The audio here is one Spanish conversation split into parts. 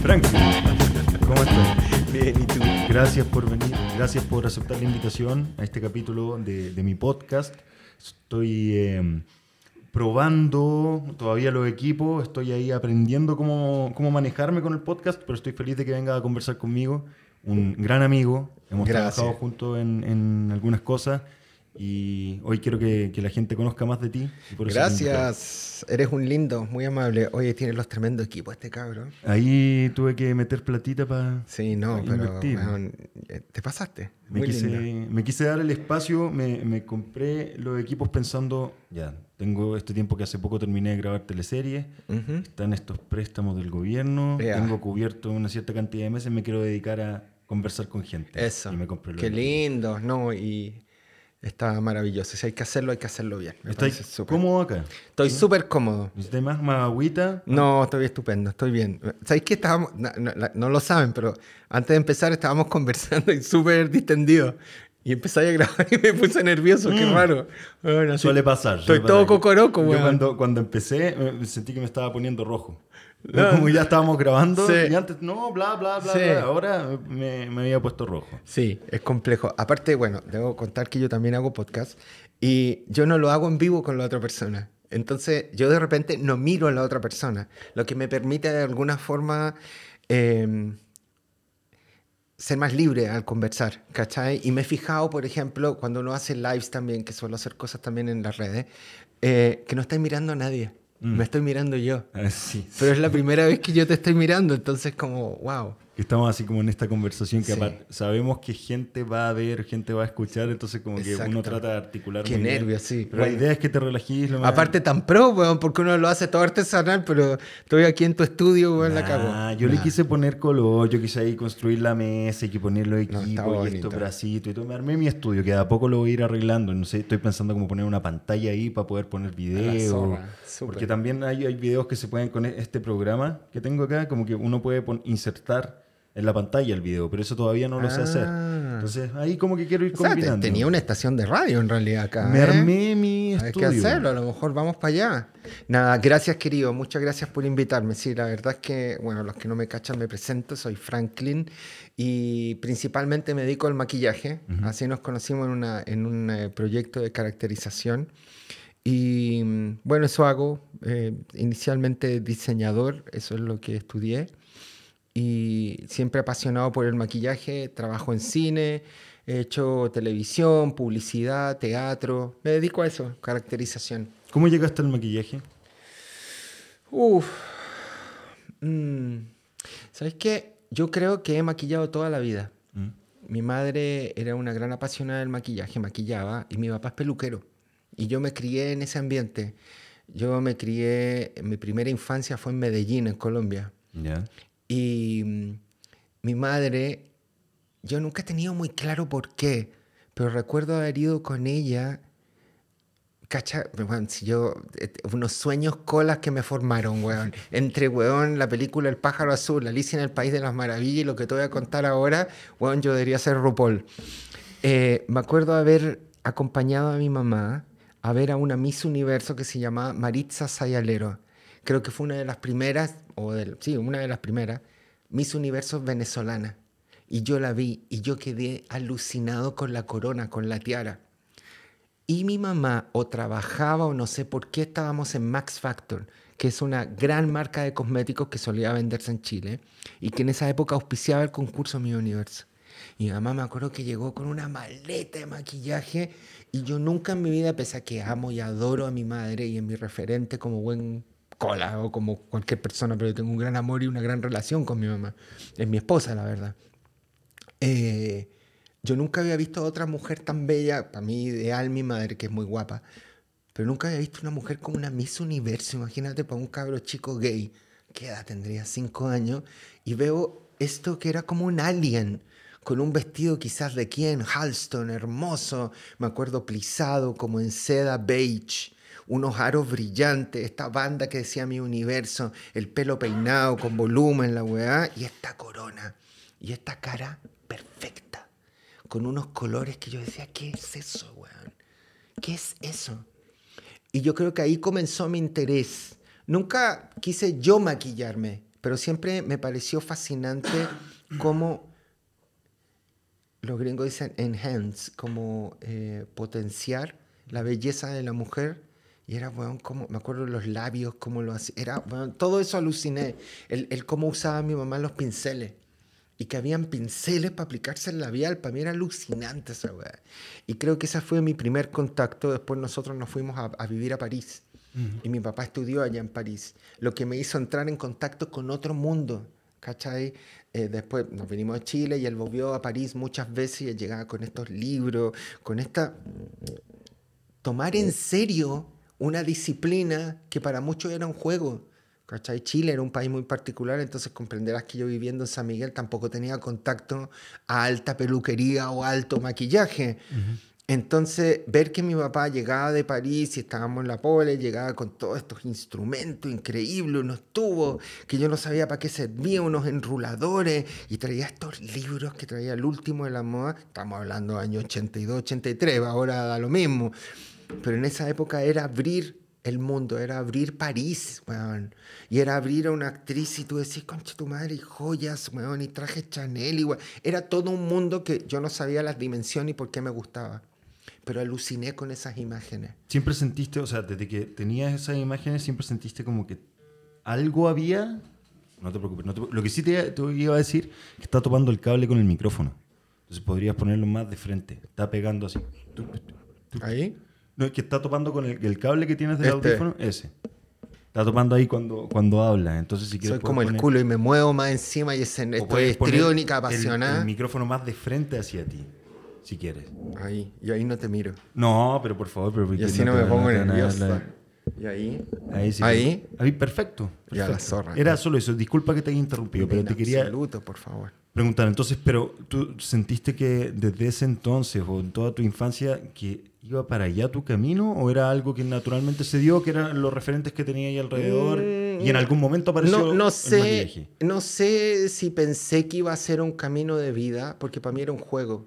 Frank, ¿cómo estás? Bien, ¿y tú? Gracias por venir, gracias por aceptar la invitación a este capítulo de, de mi podcast. Estoy eh, probando todavía los equipos, estoy ahí aprendiendo cómo, cómo manejarme con el podcast, pero estoy feliz de que venga a conversar conmigo. Un gran amigo, hemos Gracias. trabajado juntos en, en algunas cosas y hoy quiero que, que la gente conozca más de ti. y por. Gracias, eres un lindo, muy amable. Oye, tiene los tremendos equipos este cabrón. Ahí tuve que meter platita para... Sí, no, pero Invertir. weón, eh, te pasaste. Me Muy quise, lindo. me quise dar el espacio, me, me compré los equipos pensando, ya, tengo este tiempo que hace poco terminé de grabar teleseries, Ujú. están estos préstamos del gobierno, Ya. tengo cubierto una cierta cantidad de meses, me quiero dedicar a conversar con gente. Eso. Y me compré Qué lindo, no, y está maravilloso. Si hay que hacerlo, hay que hacerlo bien. Me ¿Estáis parece súper. cómodo acá? Estoy súper cómodo. ¿Necesitáis más, más agüita? No, estoy estupendo, estoy bien. ¿Sabéis que estábamos, no, no- no lo saben, pero antes de empezar estábamos conversando y súper distendidos. Y empecé a grabar y me puse nervioso, qué Mm. raro. Bueno, Suele pasar. Estoy suele todo pasar. cocoroco, Yo weón. cuando, cuando empecé eh, sentí que me estaba poniendo rojo. No. Como ya estábamos grabando Sí. y antes, no, bla, bla, bla, Sí. bla. Ahora me, me había puesto rojo. Sí, es complejo. Aparte, bueno, debo contar que yo también hago podcast y yo no lo hago en vivo con la otra persona. Entonces, yo de repente no miro a la otra persona, lo que me permite de alguna forma eh, ser más libre al conversar, ¿cachai? Y me he fijado, por ejemplo, cuando uno hace lives también, que suelo hacer cosas también en las redes, eh, que no estoy mirando a nadie, Mm. me estoy mirando yo. Ah, sí, Pero es la primera vez que yo te estoy mirando, entonces como, wow. Que estamos así como en esta conversación que Sí. aparte sabemos que gente va a ver, gente va a escuchar, entonces como que uno trata de articular. Qué nervios, sí. Pero la idea es que te relajís. Lo más- Aparte tan pro, weón, porque uno lo hace todo artesanal, pero estoy aquí en tu estudio, weón, la cago. yo le quise poner color, yo quise ahí construir la mesa y que poner los equipos y estos bracitos y todo. Me armé mi estudio, que de a poco lo voy a ir arreglando. No sé, estoy pensando como poner una pantalla ahí para poder poner súper. Porque también hay, hay videos que se pueden con este programa que tengo acá, como que uno puede insertar en la pantalla el video, pero eso todavía no lo sé hacer. Ah. Entonces ahí como que quiero ir O sea, combinando. tenía una estación de radio en realidad acá. Me ¿eh? armé mi Hay estudio. que hacerlo, a lo mejor vamos para allá. Nada, gracias querido, muchas gracias por invitarme. Sí, la verdad es que, bueno, los que no me cachan me presento, soy Franklin y principalmente me dedico al maquillaje. Así nos conocimos en, una, en un eh, proyecto de caracterización. Y mm, bueno, eso hago. eh, inicialmente diseñador, eso es lo que estudié. Y siempre apasionado por el maquillaje, trabajo en cine, he hecho televisión, publicidad, teatro. Me dedico a eso, caracterización. ¿Cómo llegaste al maquillaje? Uf. Mm. ¿Sabes qué? Yo creo que he maquillado toda la vida. ¿Mm? Mi madre era una gran apasionada del maquillaje, maquillaba, y mi papá es peluquero. Y yo me crié en ese ambiente. Yo me crié, mi primera infancia fue en Medellín, en Colombia. Ya. Y mm, mi madre, yo nunca he tenido muy claro por qué, pero recuerdo haber ido con ella, cacha, weón, si yo, unos sueños colas que me formaron, weón. Entre, weón, la película El pájaro azul, Alicia en el País de las Maravillas y lo que te voy a contar ahora, weón, yo debería ser RuPaul. Eh, me acuerdo haber acompañado a mi mamá a ver a una Miss Universo que se llamaba Maritza Sayalero. Creo que fue una de las primeras, o del, sí, una de las primeras, Miss Universo venezolana. Y yo la vi y yo quedé alucinado con la corona, con la tiara. Y mi mamá o trabajaba o no sé por qué estábamos en Max Factor, que es una gran marca de cosméticos que solía venderse en Chile y que en esa época auspiciaba el concurso Mi Universo. Y mi mamá me acuerdo que llegó con una maleta de maquillaje y yo nunca en mi vida, pese a que amo y adoro a mi madre y es mi referente como buen cola o como cualquier persona, pero yo tengo un gran amor y una gran relación con mi mamá. Es mi esposa, la verdad. Eh, yo nunca había visto a otra mujer tan bella, para mí ideal mi madre, que es muy guapa, pero nunca había visto una mujer como una Miss Universo, imagínate para un cabro chico gay, ¿qué edad tendría? Cinco años, y veo esto que era como un alien, con un vestido quizás de quién, Halston, hermoso, me acuerdo plisado como en seda beige, unos aros brillantes, esta banda que decía mi universo, el pelo peinado con volumen, la weá, y esta corona, y esta cara perfecta, con unos colores que yo decía, ¿qué es eso, weón? ¿Qué es eso? Y yo creo que ahí comenzó mi interés. Nunca quise yo maquillarme, pero siempre me pareció fascinante cómo los gringos dicen enhance, como eh, potenciar la belleza de la mujer. Y era, bueno, como, me acuerdo los labios, cómo lo hacía. Era, bueno, todo eso aluciné. El, el cómo usaba mi mamá los pinceles. Y que habían pinceles para aplicarse el labial. Para mí era alucinante esa weá. Y creo que ese fue mi primer contacto. Después nosotros nos fuimos a, a vivir a París. Y mi papá estudió allá en París. Lo que me hizo entrar en contacto con otro mundo. ¿Cachai? Eh, después nos vinimos a Chile y él volvió a París muchas veces y llegaba con estos libros, con esta... Tomar en serio una disciplina que para muchos era un juego. ¿Cachai? Chile era un país muy particular, entonces comprenderás que yo viviendo en San Miguel tampoco tenía contacto a alta peluquería o alto maquillaje. Entonces, ver que mi papá llegaba de París y estábamos en la pole, llegaba con todos estos instrumentos increíbles, unos tubos que yo no sabía para qué servían, unos enruladores, y traía estos libros que traía el último de la moda. Estamos hablando de años 82, 83, ahora da lo mismo. Pero en esa época era abrir el mundo, era abrir París, weón. Y era abrir a una actriz y tú decís, concha tu madre, y joyas, weón, y trajes Chanel, y weón. Era todo un mundo que yo no sabía las dimensiones y por qué me gustaba pero aluciné con esas imágenes. Siempre sentiste, o sea, desde que tenías esas imágenes, siempre sentiste como que algo había. No te preocupes. No te, lo que sí te, te, iba a decir que está topando el cable con el micrófono. Entonces podrías ponerlo más de frente. Está pegando así. ¿Ahí? No, es que está topando con el, el cable que tienes del este. audífono. Ese. Está topando ahí cuando, cuando habla. Entonces, si quieres. Soy como el culo y me muevo más encima y estoy estriónica, apasionada. El, el micrófono más de frente hacia ti si quieres. Ahí, y ahí no te miro. No, pero por favor, pero y así no, me pongo nerviosa. ¿Y ahí? Ahí sí. ¿Ahí? Ahí, perfecto. perfecto. Ya la zorra. Era solo eso. Disculpa que te haya interrumpido, pero te quería. Saludo, por favor. Preguntar, entonces, pero tú sentiste que desde ese entonces o en toda tu infancia que iba para allá tu camino o era algo que naturalmente se dio, que eran los referentes que tenía ahí alrededor mm, y en algún momento apareció no, no sé, No sé si pensé que iba a ser un camino de vida, porque para mí era un juego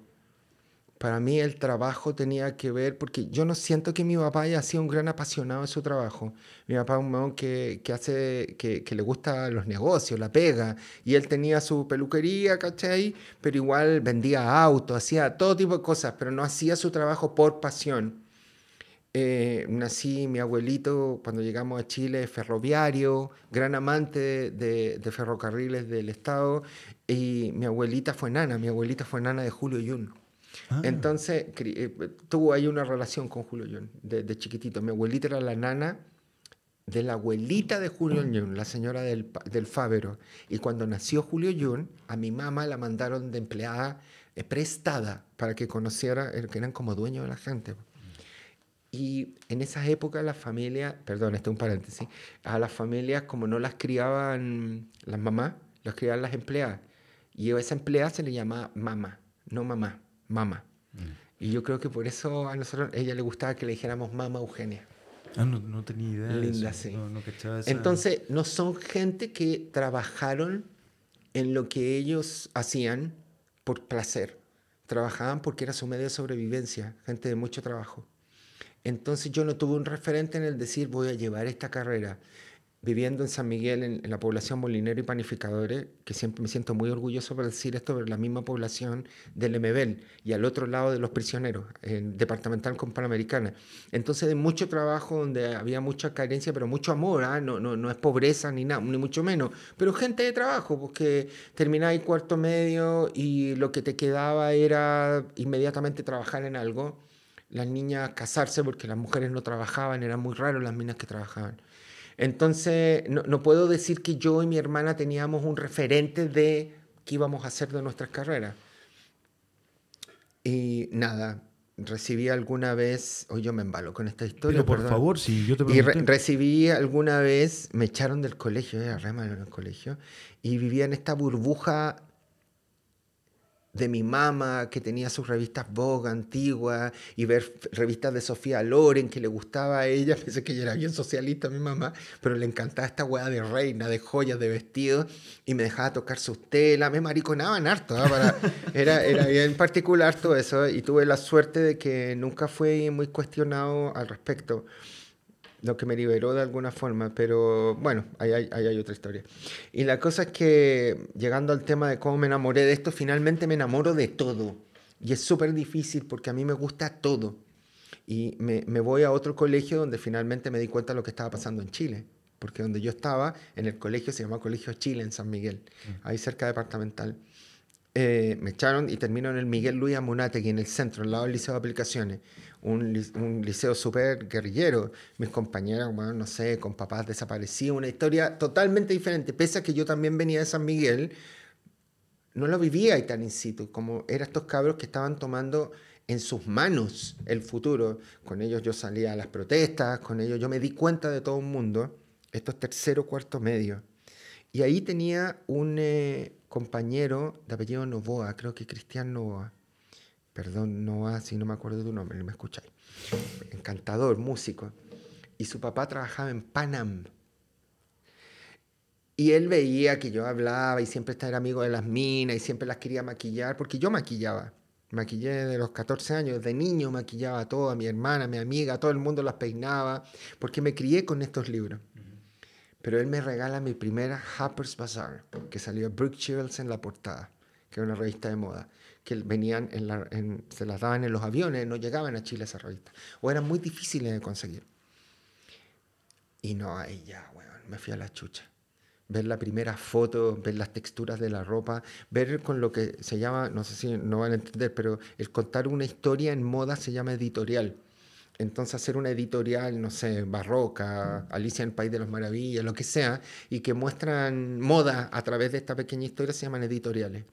para mí el trabajo tenía que ver, porque yo no siento que mi papá haya sido un gran apasionado de su trabajo. Mi papá es un hombre que, hace, que, le gusta los negocios, la pega, y él tenía su peluquería, ¿cachai? Pero igual vendía autos, hacía todo tipo de cosas, pero no hacía su trabajo por pasión. Eh, nací, mi abuelito, cuando llegamos a Chile, ferroviario, gran amante de, de, ferrocarriles del Estado, y mi abuelita fue nana, mi abuelita fue nana de Julio Yun. Ah. Entonces, eh, tuvo ahí una relación con Julio John de, chiquitito. Mi abuelita era la nana de la abuelita de Julio John, la señora del, del. Y cuando nació Julio John, a mi mamá la mandaron de empleada eh, prestada para que conociera, eh, que eran como dueños de la gente. Y en esas épocas las familias, perdón, este es un paréntesis, a las familias como no las criaban las mamás, las criaban las empleadas. Y a esa empleada se le llamaba mamá, no mamá mamá. Y yo creo que por eso a nosotros, a ella le gustaba que le dijéramos mamá Eugenia. Ah, no, no tenía idea. Linda, de eso. sí. No, no esa... Entonces, no son gente que trabajaron en lo que ellos hacían por placer. Trabajaban porque era su medio de sobrevivencia, gente de mucho trabajo. Entonces yo no tuve un referente en el decir voy a llevar esta carrera viviendo en San Miguel, en, la población Molinero y Panificadores, que siempre me siento muy orgulloso por decir esto, pero la misma población del MBL y al otro lado de los prisioneros, en departamental con Panamericana. Entonces, de mucho trabajo donde había mucha carencia, pero mucho amor, ¿eh? no, no, es pobreza ni nada, ni mucho menos, pero gente de trabajo, porque termináis cuarto medio y lo que te quedaba era inmediatamente trabajar en algo. Las niñas casarse porque las mujeres no trabajaban, eran muy raros las minas que trabajaban. Entonces, no, no, puedo decir que yo y mi hermana teníamos un referente de qué íbamos a hacer de nuestras carreras. Y nada, recibí alguna vez, hoy yo me embalo con esta historia. Pero por perdón. favor, si yo te pregunté. Y re recibí alguna vez, me echaron del colegio, era re malo en el colegio, y vivía en esta burbuja de mi mamá, que tenía sus revistas Vogue antiguas, y ver revistas de Sofía Loren, que le gustaba a ella, pensé que ella era bien socialista, mi mamá, pero le encantaba esta hueá de reina, de joyas, de vestidos, y me dejaba tocar sus telas, me mariconaban harto, ¿eh? Para, era, era bien particular todo eso, y tuve la suerte de que nunca fui muy cuestionado al respecto. Lo que me liberó de alguna forma, pero bueno, ahí hay, ahí hay otra historia. Y la cosa es que, llegando al tema de cómo me enamoré de esto, finalmente me enamoro de todo. Y es súper difícil porque a mí me gusta todo. Y me, me voy a otro colegio donde finalmente me di cuenta de lo que estaba pasando en Chile. Porque donde yo estaba, en el colegio, se llama Colegio Chile, en San Miguel, ahí cerca departamental. Eh, me echaron y termino en el Miguel Luis Amunategui, en el centro, al lado del Liceo de Aplicaciones. Un, lic- un liceo súper guerrillero. Mis compañeros, bueno, no sé, con papás desaparecidos. Una historia totalmente diferente. Pese a que yo también venía de San Miguel, no lo vivía ahí tan in situ, como eran estos cabros que estaban tomando en sus manos el futuro. Con ellos yo salía a las protestas, con ellos yo me di cuenta de todo un mundo. Esto es tercero, cuarto medio. Y ahí tenía un eh, compañero de apellido Novoa, creo que Cristian Novoa. Perdón, Novoa, si no me acuerdo de tu nombre, no me escucháis. Encantador, músico. Y su papá trabajaba en Panam. Y él veía que yo hablaba y siempre estaba amigo de las minas y siempre las quería maquillar, porque yo maquillaba. Maquillé desde los 14 años, de niño maquillaba a mi hermana, mi amiga, todo el mundo las peinaba, porque me crié con estos libros. Pero él me regala mi primera Harper's Bazaar, que salió Brooke Shields en la portada, que era una revista de moda, que venían en la- en- se las daban en los aviones, no llegaban a Chile esa revista, o eran muy difíciles de conseguir. Y no, ahí ya, weón, me fui a la chucha. Ver la primera foto, ver las texturas de la ropa, ver con lo que se llama, no sé si no van a entender, pero el contar una historia en moda se llama editorial. Entonces hacer una editorial, no sé, barroca, Alicia en el País de las Maravillas, lo que sea, y que muestran moda a través de esta pequeña historia, se llaman editoriales.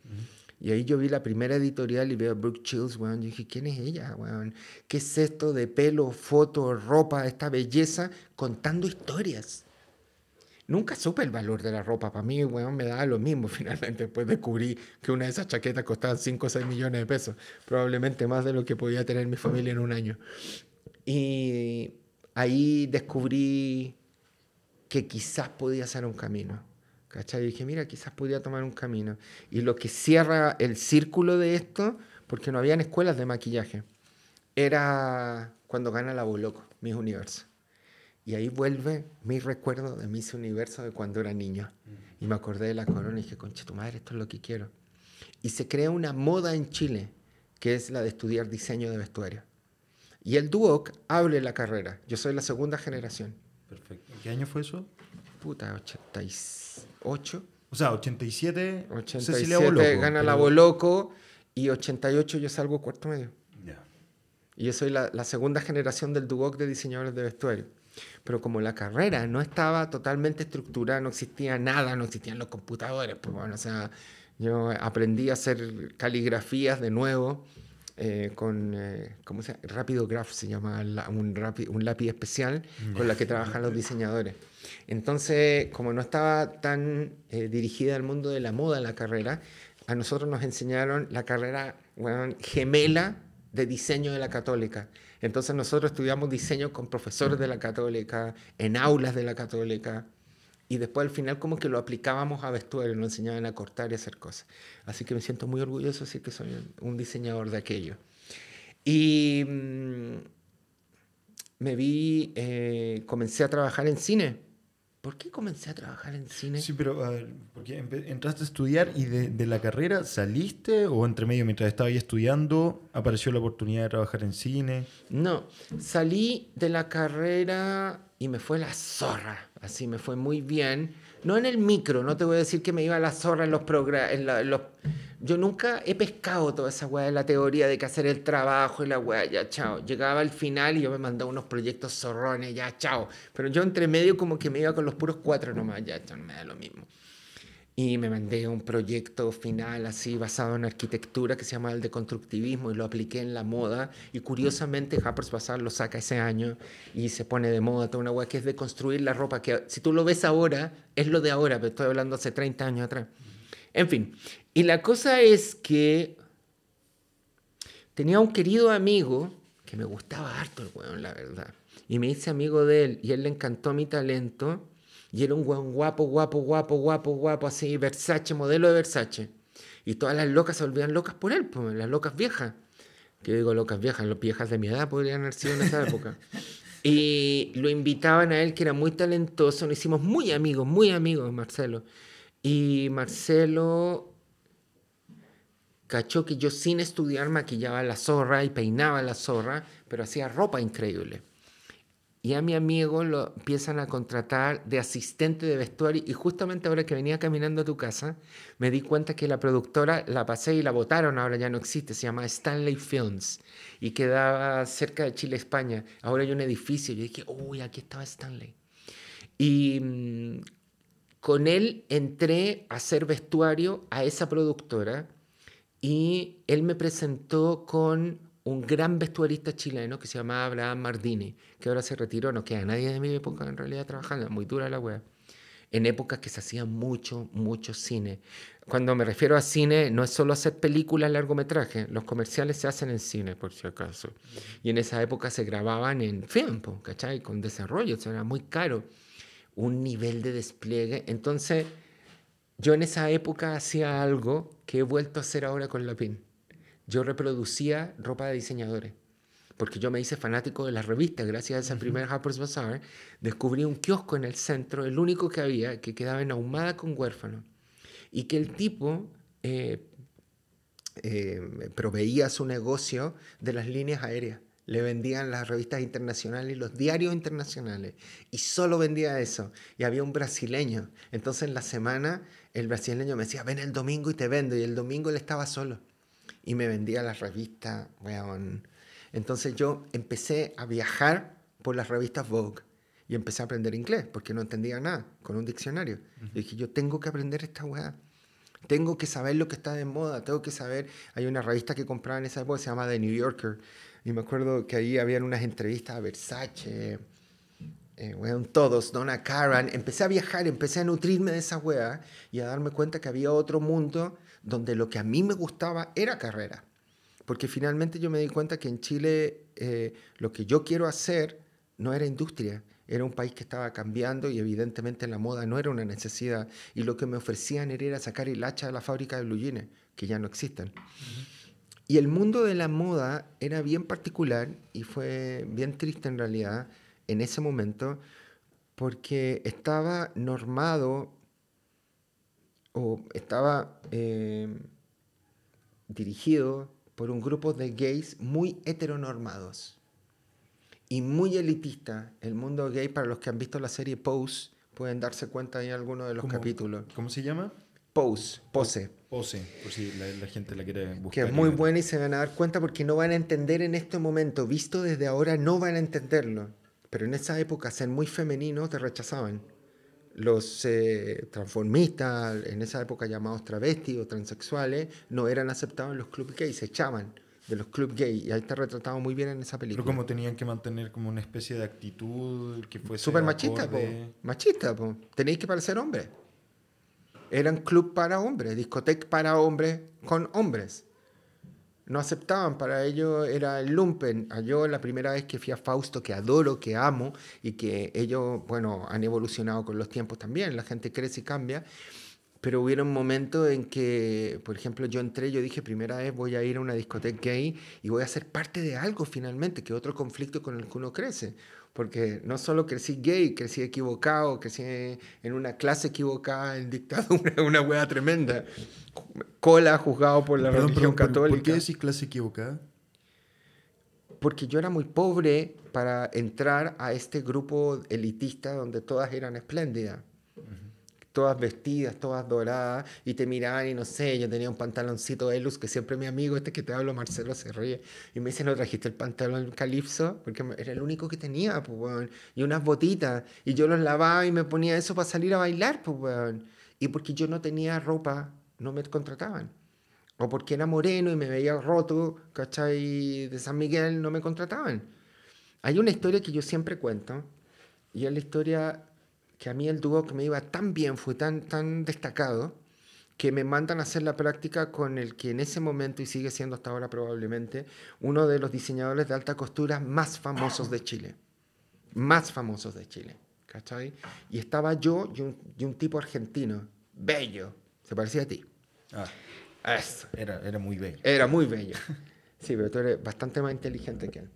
Y ahí yo vi la primera editorial y veo a Brooke Shields, weón. Yo dije, ¿quién es ella, weón? ¿Qué es esto de pelo, foto, ropa, esta belleza contando historias? Nunca supe el valor de la ropa. Para mí, weón, me daba lo mismo. Finalmente, después descubrí que una de esas chaquetas costaba 5 o 6 millones de pesos. Probablemente más de lo que podía tener mi familia en un año. Y ahí descubrí que quizás podía ser un camino. ¿Cachai? Y dije, mira, quizás podía tomar un camino. Y lo que cierra el círculo de esto, porque no habían escuelas de maquillaje, era cuando gana la Boloco, Miss Universo. Y ahí vuelve mi recuerdo de Miss Universo de cuando era niño. Y me acordé de la corona y dije, concha tu madre, esto es lo que quiero. Y se crea una moda en Chile, que es la de estudiar diseño de vestuario. Y el Duoc abre la carrera. Yo soy la segunda generación. Perfecto. ¿Qué año fue eso? Puta, 88. O sea, 87, 87 Cecilia Boloco. gana la pero- Boloco y 88 yo salgo cuarto medio. Ya. Y yo soy la, la segunda generación del Duoc de diseñadores de vestuario. Pero como la carrera no estaba totalmente estructurada, no existía nada, no existían los computadores, pues bueno, o sea, yo aprendí a hacer caligrafías de nuevo eh, con, eh, ¿cómo se llama? Rápido Graph se llama la- un, rapi- un lápiz especial con la que trabajan los diseñadores. Entonces, como no estaba tan eh, dirigida al mundo de la moda la carrera, a nosotros nos enseñaron la carrera gemela de diseño de la católica. Entonces nosotros estudiamos diseño con profesores de la católica, en aulas de la católica, y después al final como que lo aplicábamos a vestuario, nos enseñaban a cortar y hacer cosas. Así que me siento muy orgulloso de que soy un diseñador de aquello. Y mm, me vi, eh, comencé a trabajar en cine. ¿Por qué comencé a trabajar en cine? Sí, pero a ver, porque entraste a estudiar y de, de la carrera saliste o entre medio mientras estabas ahí estudiando apareció la oportunidad de trabajar en cine. No, salí de la carrera y me fue la zorra. Así me fue muy bien. No en el micro, no te voy a decir que me iba la zorra en los programas. Yo nunca he pescado toda esa weá de la teoría de que hacer el trabajo y la weá, ya chao. Llegaba al final y yo me mandaba unos proyectos zorrones, ya chao. Pero yo entre medio como que me iba con los puros cuatro nomás, ya chao, no me da lo mismo. Y me mandé un proyecto final así basado en arquitectura que se llama el de constructivismo y lo apliqué en la moda. Y curiosamente Harper's Bazaar lo saca ese año y se pone de moda toda una weá que es de construir la ropa que si tú lo ves ahora es lo de ahora, pero estoy hablando hace 30 años atrás. En fin, y la cosa es que tenía un querido amigo que me gustaba harto el weón, la verdad. Y me hice amigo de él y él le encantó mi talento. Y era un weón guapo, guapo, guapo, guapo, guapo, así, Versace, modelo de Versace. Y todas las locas se volvían locas por él, pues, las locas viejas. Que digo locas viejas, las viejas de mi edad podrían haber sido en esa época. Y lo invitaban a él, que era muy talentoso. Nos hicimos muy amigos, muy amigos, Marcelo. Y Marcelo cachó que yo sin estudiar maquillaba la zorra y peinaba la zorra, pero hacía ropa increíble. Y a mi amigo lo empiezan a contratar de asistente de vestuario y justamente ahora que venía caminando a tu casa, me di cuenta que la productora la pasé y la votaron, ahora ya no existe, se llama Stanley Films y quedaba cerca de Chile, España. Ahora hay un edificio, yo dije, uy, aquí estaba Stanley. Y mm, con él entré a hacer vestuario a esa productora y él me presentó con un gran vestuarista chileno que se llamaba Abraham Mardini, que ahora se retiró, no queda nadie de mi época en realidad trabajando, muy dura la wea. En épocas que se hacía mucho, mucho cine. Cuando me refiero a cine, no es solo hacer películas, largometraje, los comerciales se hacen en cine, por si acaso. Y en esa época se grababan en film, ¿cachai? Con desarrollo, o era muy caro. Un nivel de despliegue. Entonces, yo en esa época hacía algo que he vuelto a hacer ahora con la PIN yo reproducía ropa de diseñadores. Porque yo me hice fanático de las revistas, gracias a ese primer Harper's Bazaar, descubrí un kiosco en el centro, el único que había, que quedaba en ahumada con huérfano. Y que el tipo eh, eh, proveía su negocio de las líneas aéreas. Le vendían las revistas internacionales y los diarios internacionales. Y solo vendía eso. Y había un brasileño. Entonces en la semana el brasileño me decía, ven el domingo y te vendo. Y el domingo él estaba solo y me vendía las revistas, weón. Entonces yo empecé a viajar por las revistas Vogue y empecé a aprender inglés porque no entendía nada con un diccionario. Y dije, yo tengo que aprender esta weá. Tengo que saber lo que está de moda, tengo que saber. Hay una revista que compraba en esa época, se llama The New Yorker. Y me acuerdo que ahí habían unas entrevistas a Versace, eh, weón, todos, Donna Karan. Empecé a viajar, empecé a nutrirme de esa weá y a darme cuenta que había otro mundo donde lo que a mí me gustaba era carrera. Porque finalmente yo me di cuenta que en Chile eh, lo que yo quiero hacer no era industria, era un país que estaba cambiando y evidentemente la moda no era una necesidad. Y lo que me ofrecían era sacar el hacha de la fábrica de blue que ya no existen. Y el mundo de la moda era bien particular y fue bien triste en realidad en ese momento porque estaba normado o estaba eh, dirigido por un grupo de gays muy heteronormados y muy elitista. El mundo gay, para los que han visto la serie Pose, pueden darse cuenta en alguno de los capítulos. ¿Cómo se llama? Pose, Pose. Pose, por si la, gente la quiere buscar. Que es muy buena y se van a dar cuenta porque no van a entender en este momento. Visto desde ahora, no van a entenderlo. Pero en esa época, ser muy femenino te rechazaban los eh, transformistas, en esa época llamados travestis o transexuales, no eran aceptados en los clubes gays, se echaban de los clubes gays. Y ahí está retratado muy bien en esa película. Pero como tenían que mantener como una especie de actitud que fuese. Súper machista, po. Machista, po. Tenéis que parecer hombres. Eran club para hombres, discoteca para hombres con hombres no aceptaban, para ellos era el lumpen. Yo la primera vez que fui a Fausto, que adoro, que amo, y que ellos, bueno, han evolucionado con los tiempos también, la gente crece y cambia, pero hubieron momentos en que, por ejemplo, yo entré, yo dije, primera vez voy a ir a una discoteca gay y voy a ser parte de algo finalmente, que otro conflicto con el que uno crece porque no solo crecí gay, crecí equivocado, crecí en una clase equivocada, en dictadura, una hueá tremenda. Cola juzgado por la religión católica. ¿Por qué decís clase equivocada? Porque yo era muy pobre para entrar a este grupo elitista donde todas eran espléndidas todas vestidas, todas doradas, y te miraban y no sé, yo tenía un pantaloncito de luz que siempre mi amigo, este que te hablo, Marcelo, se ríe, y me dice, ¿no trajiste el pantalón calipso? Porque era el único que tenía, pues, weón, y unas botitas, y yo los lavaba y me ponía eso para salir a bailar, pues, weón, y porque yo no tenía ropa, no me contrataban. O porque era moreno y me veía roto, ¿cachai? De San Miguel, no me contrataban. Hay una historia que yo siempre cuento, y es la historia que a mí el dúo que me iba tan bien, fue tan, tan destacado, que me mandan a hacer la práctica con el que en ese momento, y sigue siendo hasta ahora probablemente, uno de los diseñadores de alta costura más famosos de Chile. Más famosos de Chile. ¿Cachai? Y estaba yo y un, y un tipo argentino, bello, se parecía a ti. Ah, Eso. Era, era muy bello. Era muy bello. Sí, pero tú eres bastante más inteligente que él.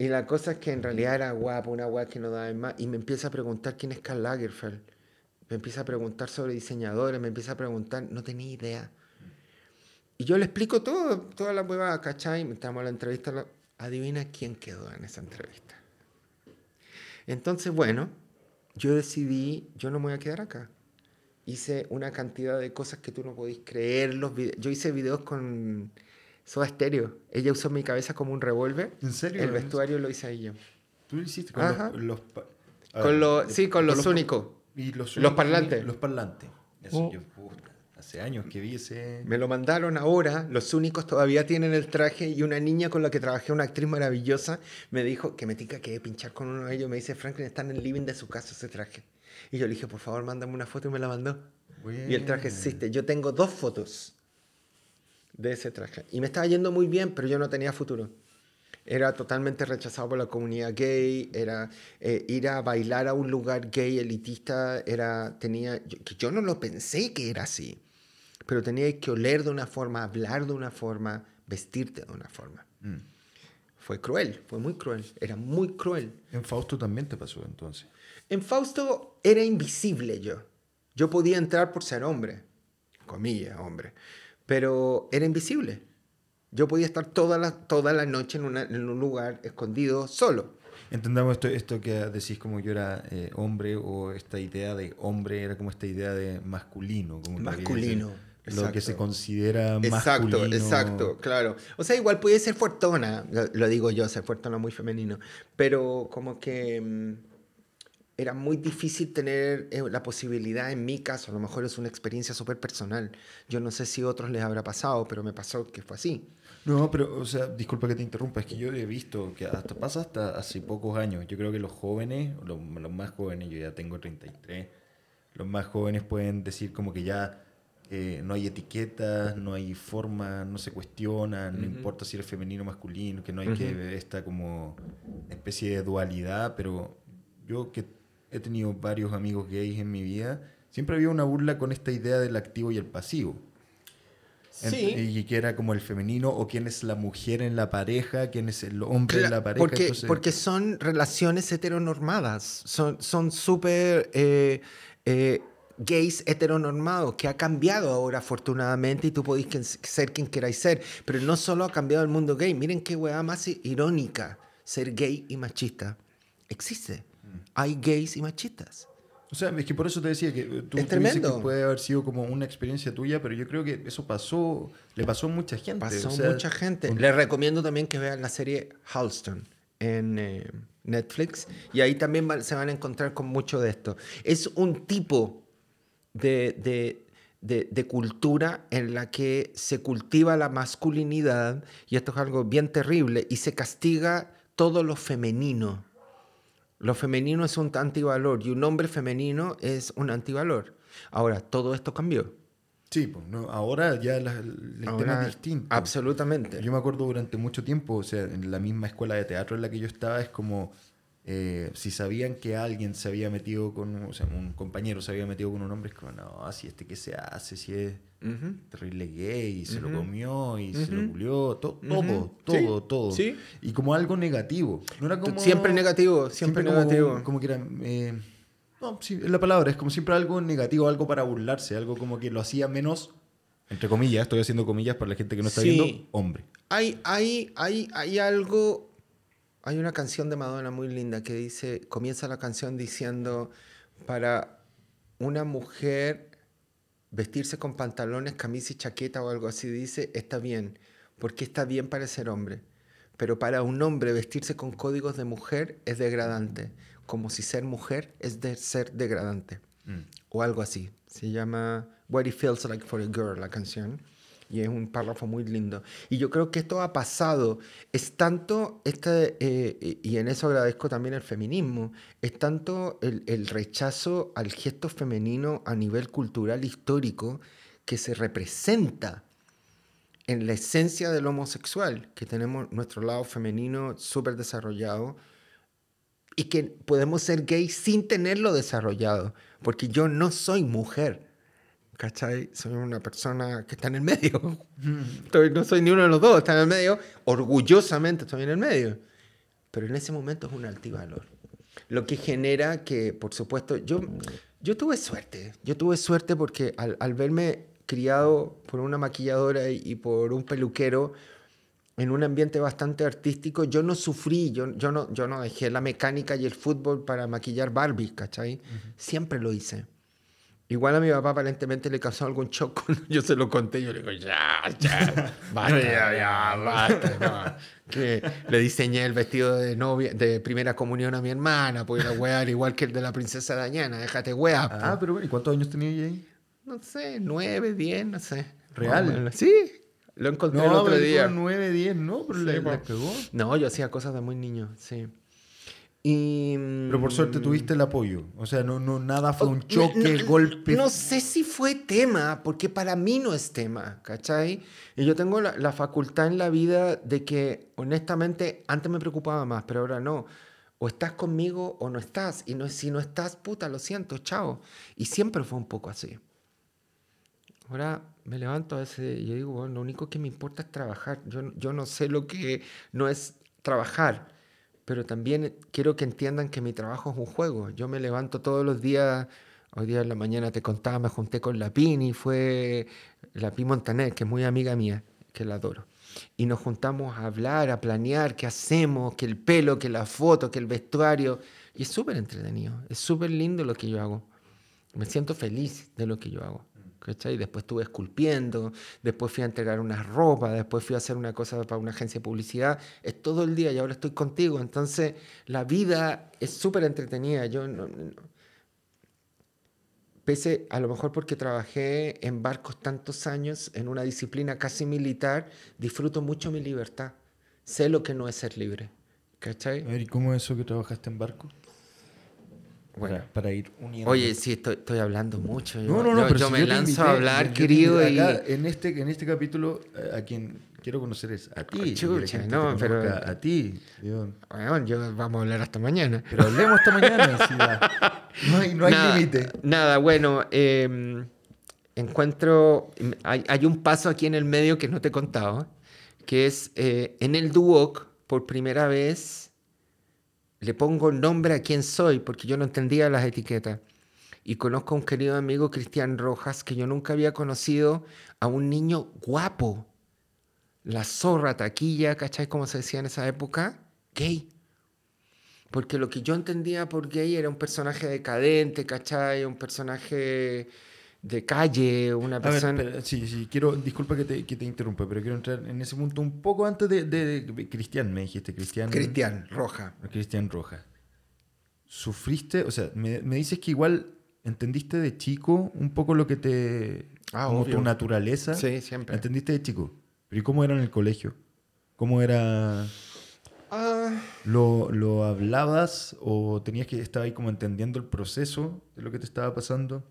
Y la cosa es que en realidad era guapo, una guapa que no daba más. Y me empieza a preguntar quién es Karl Lagerfeld. Me empieza a preguntar sobre diseñadores, me empieza a preguntar, no tenía idea. Y yo le explico todo, toda la huevada, ¿cachai? Estamos en la entrevista, adivina quién quedó en esa entrevista. Entonces, bueno, yo decidí, yo no me voy a quedar acá. Hice una cantidad de cosas que tú no podís creer. Los yo hice videos con Soda Stereo. Ella usó mi cabeza como un revólver. ¿En serio? El vestuario lo hice ahí yo. ¿Tú lo hiciste con Ajá. los... los Con ver, los, sí, con los, los- únicos. y los, los parlantes. Los parlantes. Eso Oh. yo, puta, hace años que vi ese... Me lo mandaron ahora, los únicos todavía tienen el traje y una niña con la que trabajé, una actriz maravillosa, me dijo que me tica que de pinchar con uno de ellos. Me dice, Franklin, está en el living de su casa ese traje. Y yo le dije, por favor, mándame una foto y me la mandó. Y el traje existe. Yo tengo dos fotos de ese traje. Y me estaba yendo muy bien, pero yo no tenía futuro. Era totalmente rechazado por la comunidad gay, era eh, ir a bailar a un lugar gay elitista, era, tenía, yo, yo no lo pensé que era así, pero tenía que oler de una forma, hablar de una forma, vestirte de una forma. Mm. Fue cruel, fue muy cruel, era muy cruel. En Fausto también te pasó entonces. En Fausto era invisible yo. Yo podía entrar por ser hombre, comillas, hombre, pero era invisible. Yo podía estar toda la, toda la noche en, una- en un lugar escondido solo. Entendamos esto, esto que decís como yo era eh, hombre o esta idea de hombre era como esta idea de masculino. Como que Masculino, es Lo que exacto. se considera Exacto, masculino. exacto, claro. O sea, igual puede ser fuertona, lo, lo digo yo, ser fuertona muy femenino, pero como que mm, era muy difícil tener eh, la posibilidad, en mi caso, a lo mejor es una experiencia súper personal. Yo no sé si a otros les habrá pasado, pero me pasó que fue así. No, pero, o sea, disculpa que te interrumpa, es que yo he visto que hasta pasa hasta hace pocos años. Yo creo que los jóvenes, los, los más jóvenes, yo ya tengo 33, los más jóvenes pueden decir como que ya eh, no hay etiquetas, no hay forma, no se cuestiona, no importa si eres femenino o masculino, que no hay que Ujú. ver esta como especie de dualidad, pero yo que he tenido varios amigos gays en mi vida, siempre había una burla con esta idea del activo y el pasivo. En- Y que era como el femenino o quién es la mujer en la pareja, quién es el hombre en la pareja. Porque, entonces- porque son relaciones heteronormadas, son son súper eh, eh, gays heteronormados, que ha cambiado ahora afortunadamente y tú podéis ser quien queráis ser, pero no solo ha cambiado el mundo gay, miren qué weá más irónica, ser gay y machista. Existe. Hay gays y machistas. O sea, es que por eso te decía que eh, tú, Es tú dices tremendo. que puede haber sido como una experiencia tuya, pero yo creo que eso pasó, le pasó a mucha gente. Pasó o sea, mucha gente. Les recomiendo también que vean la serie Halston en eh, Netflix y ahí también van- se van a encontrar con mucho de esto. Es un tipo de, de- de- de cultura en la que se cultiva la masculinidad y esto es algo bien terrible y se castiga todo lo femenino. Lo femenino es un antivalor y un hombre femenino es un antivalor. Ahora, todo esto cambió. Sí, pues, no, ahora ya la- el tema es distinto. Absolutamente. Yo me acuerdo durante mucho tiempo, o sea, en la misma escuela de teatro en la que yo estaba, es como eh, si sabían que alguien se había metido con, o sea, un compañero se había metido con un hombre, es como, no, si este que se hace, si es terrible gay, y se lo comió, y se lo culió, to- todo, todo, Sí, todo. sí. Y como algo negativo. No era como, Siempre negativo, siempre, como- negativo. Como, que era... eh, no, sí, es la palabra, es como siempre algo negativo, algo para burlarse, algo como que lo hacía menos, entre comillas, estoy haciendo comillas para la gente que no está Sí. viendo, hombre. Hay, hay, hay, hay algo, hay una canción de Madonna muy linda que dice, comienza la canción diciendo, para una mujer vestirse con pantalones, camisa y chaqueta o algo así, dice, está bien, porque está bien para ser hombre. Pero para un hombre vestirse con códigos de mujer es degradante, como si ser mujer es de ser degradante. Mm. o algo así. Se llama What It Feels Like for a Girl, la canción. Y es un párrafo muy lindo. Y yo creo que esto ha pasado. Es tanto, este, eh, y en eso agradezco también el feminismo, es tanto el, el rechazo al gesto femenino a nivel cultural histórico que se representa en la esencia del homosexual, que tenemos nuestro lado femenino súper desarrollado y que podemos ser gay sin tenerlo desarrollado, porque yo no soy mujer, ¿cachai? Soy una persona que está en el medio. Estoy- no soy ni uno de los dos, está en el medio, orgullosamente estoy en el medio. pero en ese momento es un altivalor. Lo que genera que, por supuesto, yo, yo tuve suerte. Yo tuve suerte porque al, al verme criado por una maquilladora y, y por un peluquero, en un ambiente bastante artístico, yo no sufrí, yo, yo, no, yo no dejé la mecánica y el fútbol para maquillar Barbie, ¿cachai? Siempre lo hice. Igual a mi papá aparentemente le causó algún shock cuando yo se lo conté. Yo le digo, ya, ya, basta, ya, ya, basta. no. Que le diseñé el vestido de novia, de primera comunión a mi hermana, porque la weá era igual que el de la princesa Diana, déjate weá. po. Ah, pero bueno, ¿y cuántos años tenía ella ahí? No sé, nueve, diez, no sé. ¿Real? Sí, lo encontré el otro pero día. 9, 10, no, pero le, le pegó. No, yo hacía cosas de muy niño, sí. Y, Pero por suerte mm, tuviste el apoyo. O sea, no, no, nada fue un no- choque, no- golpe. No sé si fue tema, porque para mí no es tema, ¿cachai? Y yo tengo la, la facultad en la vida de que, honestamente, antes me preocupaba más, pero ahora no. O estás conmigo o no estás. Y no, si no estás, puta, lo siento, chao. Y siempre fue un poco así. Ahora me levanto a veces y yo digo, bueno, lo único que me importa es trabajar. Yo, yo no sé lo que no es trabajar, pero también quiero que entiendan que mi trabajo es un juego. Yo me levanto todos los días, hoy día en la mañana te contaba, me junté con la Pini, fue la Pi Montaner, que es muy amiga mía, que la adoro. Y nos juntamos a hablar, a planear qué hacemos, que el pelo, que la foto, que el vestuario. Y es súper entretenido, es súper lindo lo que yo hago. Me siento feliz de lo que yo hago. ¿Cachai? Después estuve esculpiendo, después fui a entregar una ropa, después fui a hacer una cosa para una agencia de publicidad. Es todo el día y ahora estoy contigo. Entonces, la vida es súper entretenida. Yo no- pese a lo mejor porque trabajé en barcos tantos años, en una disciplina casi militar, disfruto mucho mi libertad. Sé lo que no es ser libre. ¿Cachai? A ver, ¿y cómo es eso que trabajaste en barco? Bueno. Para, para ir uniendo. Oye, sí, estoy, estoy hablando mucho. Yo, no, no, no, yo- pero yo si me yo lanzo invité, a hablar, querido, y... en este en este capítulo eh, a quien quiero conocer es a ti. Chucha, no, pero- A ti. Bueno, yo, vamos a hablar hasta mañana. pero hablemos esta mañana. si no hay, no hay límite. Nada, bueno, eh, encuentro, hay, hay un paso aquí en el medio que no te he contado, que es eh, en el Duoc, por primera vez, le pongo nombre a quién soy, porque yo no entendía las etiquetas. Y conozco a un querido amigo, Cristian Rojas, que yo nunca había conocido, a un niño guapo. La zorra, taquilla, ¿cachai? Como se decía en esa época, gay. Porque lo que yo entendía por gay era un personaje decadente, ¿cachai? Un personaje de calle, una A ver, persona... espera, sí, sí, quiero, disculpa que te, que te interrumpa, pero quiero entrar en ese punto un poco antes de, de- de- Cristian, me dijiste, Cristian. Cristian Roja. Cristian Roja. ¿Sufriste? O sea, me, me dices que igual entendiste de chico un poco lo que te... Ah, como obvio. tu naturaleza. Sí, siempre. ¿Entendiste de chico? ¿Pero y cómo era en el colegio? ¿Cómo era...? Ah, ¿Lo, ¿Lo hablabas o tenías que estar ahí como entendiendo el proceso de lo que te estaba pasando?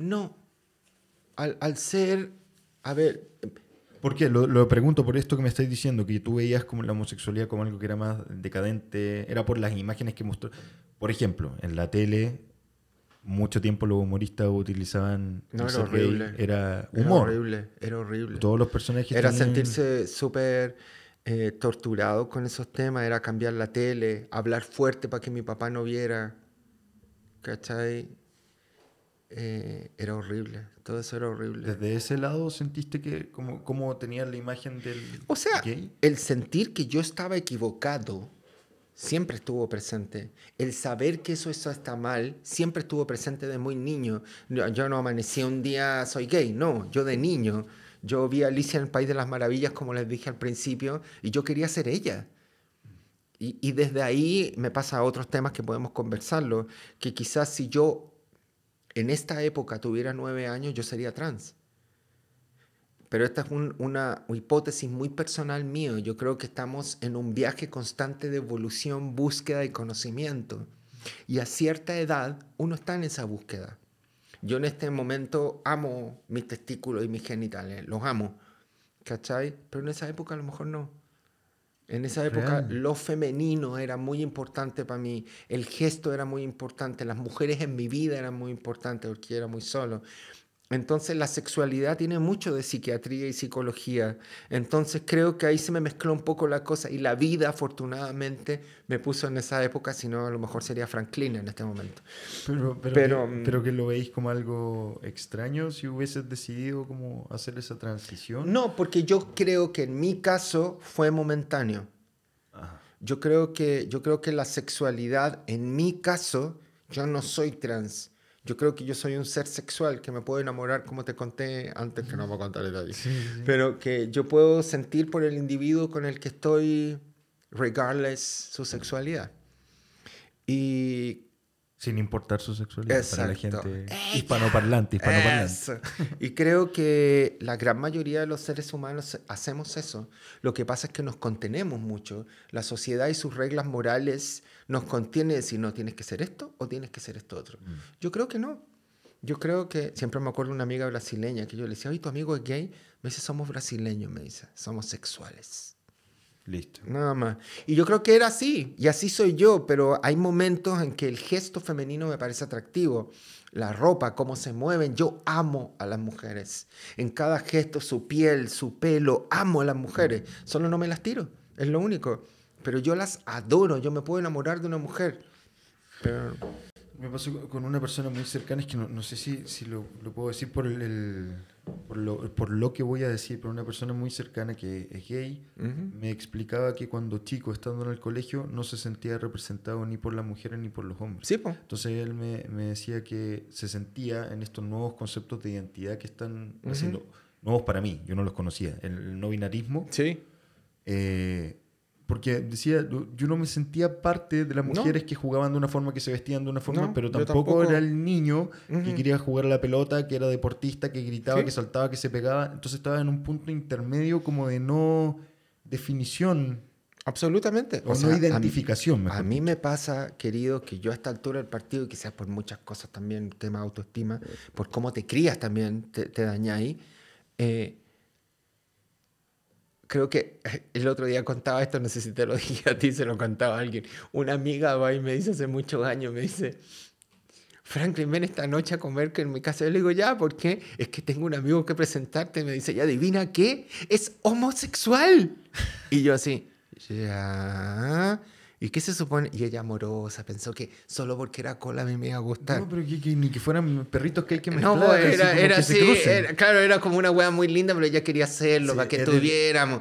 No. Al, al ser... A ver, ¿Por qué? Lo, lo pregunto por esto que me estáis diciendo, que tú veías como la homosexualidad como algo que era más decadente, era por las imágenes que mostró. Por ejemplo, en la tele, mucho tiempo los humoristas utilizaban No, era horrible. era era humor. horrible, era horrible. Todos los personajes Era tenían- sentirse súper eh, torturado con esos temas, era cambiar la tele, hablar fuerte para que mi papá no viera. ¿Cachai? Eh, era horrible, todo eso era horrible. Desde ese lado sentiste que como, como tenías la imagen del O sea, gay. el sentir que yo estaba equivocado siempre estuvo presente. El saber que eso, eso está mal siempre estuvo presente de muy niño. Yo, yo no amanecí un día, soy gay, no, yo de niño. Yo vi a Alicia en el País de las Maravillas, como les dije al principio, y yo quería ser ella. Y, y desde ahí me pasa a otros temas que podemos conversarlo, que quizás si yo en esta época tuviera nueve años, yo sería trans. Pero esta es un- una hipótesis muy personal mío. Yo creo que estamos en un viaje constante de evolución, búsqueda y conocimiento. Y a cierta edad uno está en esa búsqueda. Yo en este momento amo mis testículos y mis genitales, los amo. ¿Cachai? Pero en esa época a lo mejor no. En esa época Real. lo femenino era muy importante para mí, el gesto era muy importante, las mujeres en mi vida eran muy importantes porque yo era muy solo. Entonces la sexualidad tiene mucho de psiquiatría y psicología. Entonces creo que ahí se me mezcló un poco la cosa y la vida afortunadamente me puso en esa época, si no a lo mejor sería Franklin en este momento. Pero, pero, Pero, que, mm, pero que lo veis como algo extraño si hubieses decidido como hacer esa transición. No, porque yo creo que en mi caso fue momentáneo. Ajá. Yo creo que, yo creo que la sexualidad, en mi caso, yo no soy trans. Yo creo que yo soy un ser sexual que me puedo enamorar, como te conté antes, que no voy a contar el detalle. Pero que yo puedo sentir por el individuo con el que estoy, regardless su sexualidad. Y Sin importar su sexualidad para la gente hispanoparlante, hispanoparlante. Eso. Y creo que la gran mayoría de los seres humanos hacemos eso. Lo que pasa es que nos contenemos mucho. La sociedad y sus reglas morales nos contiene decir, no, tienes que ser esto o tienes que ser esto otro. Mm. Yo creo que no. Yo creo que, siempre me acuerdo de una amiga brasileña que yo le decía, oye, tu amigo es gay. Me dice, somos brasileños, me dice, somos sexuales. Listo. Nada más. Y yo creo que era así, y así soy yo, pero hay momentos en que el gesto femenino me parece atractivo. La ropa, cómo se mueven, yo amo a las mujeres. En cada gesto, su piel, su pelo, amo a las mujeres. Solo no me las tiro, es lo único. Pero yo las adoro, yo me puedo enamorar de una mujer. Pero Me pasó con una persona muy cercana, es que no, no sé si, si lo, lo puedo decir por, el, el- por, lo, por lo que voy a decir, pero una persona muy cercana que es gay Ujú. me explicaba que cuando chico, estando en el colegio, no se sentía representado ni por las mujeres ni por los hombres. sí, po. Entonces él me, me decía que se sentía en estos nuevos conceptos de identidad que están haciendo, nuevos para mí, yo no los conocía, el, el no binarismo, Sí. eh, porque decía, yo no me sentía parte de las No. mujeres que jugaban de una forma, que se vestían de una forma, No, pero tampoco, tampoco. era el niño que quería jugar a la pelota, que era deportista, que gritaba, Sí. que saltaba, que se pegaba. Entonces estaba en un punto intermedio como de no definición Absolutamente. o, O sea, no a mí- identificación. A mí me pasa, querido, que yo a esta altura del partido, quizás por muchas cosas también, tema de autoestima, por cómo te crías también, te, te dañáis. eh, creo que el otro día contaba esto, no sé si te lo dije a ti, se lo contaba alguien. Una amiga va y me dice hace muchos años, me dice, Franklin, ven esta noche a comer que en mi casa. Yo le digo, ya, ¿por qué? Es que tengo un amigo que presentarte. Me dice, ya, adivina qué, es homosexual. Y yo así, ya. ¿Y qué se supone? Y ella amorosa, pensó que solo porque era cola a mí me iba a gustar. No, pero que, que ni que fueran perritos que hay que No, mezclar. pues, así era, como era así, era- claro, era como una wea muy linda, pero ella quería hacerlo Sí, para que el- estuviéramos.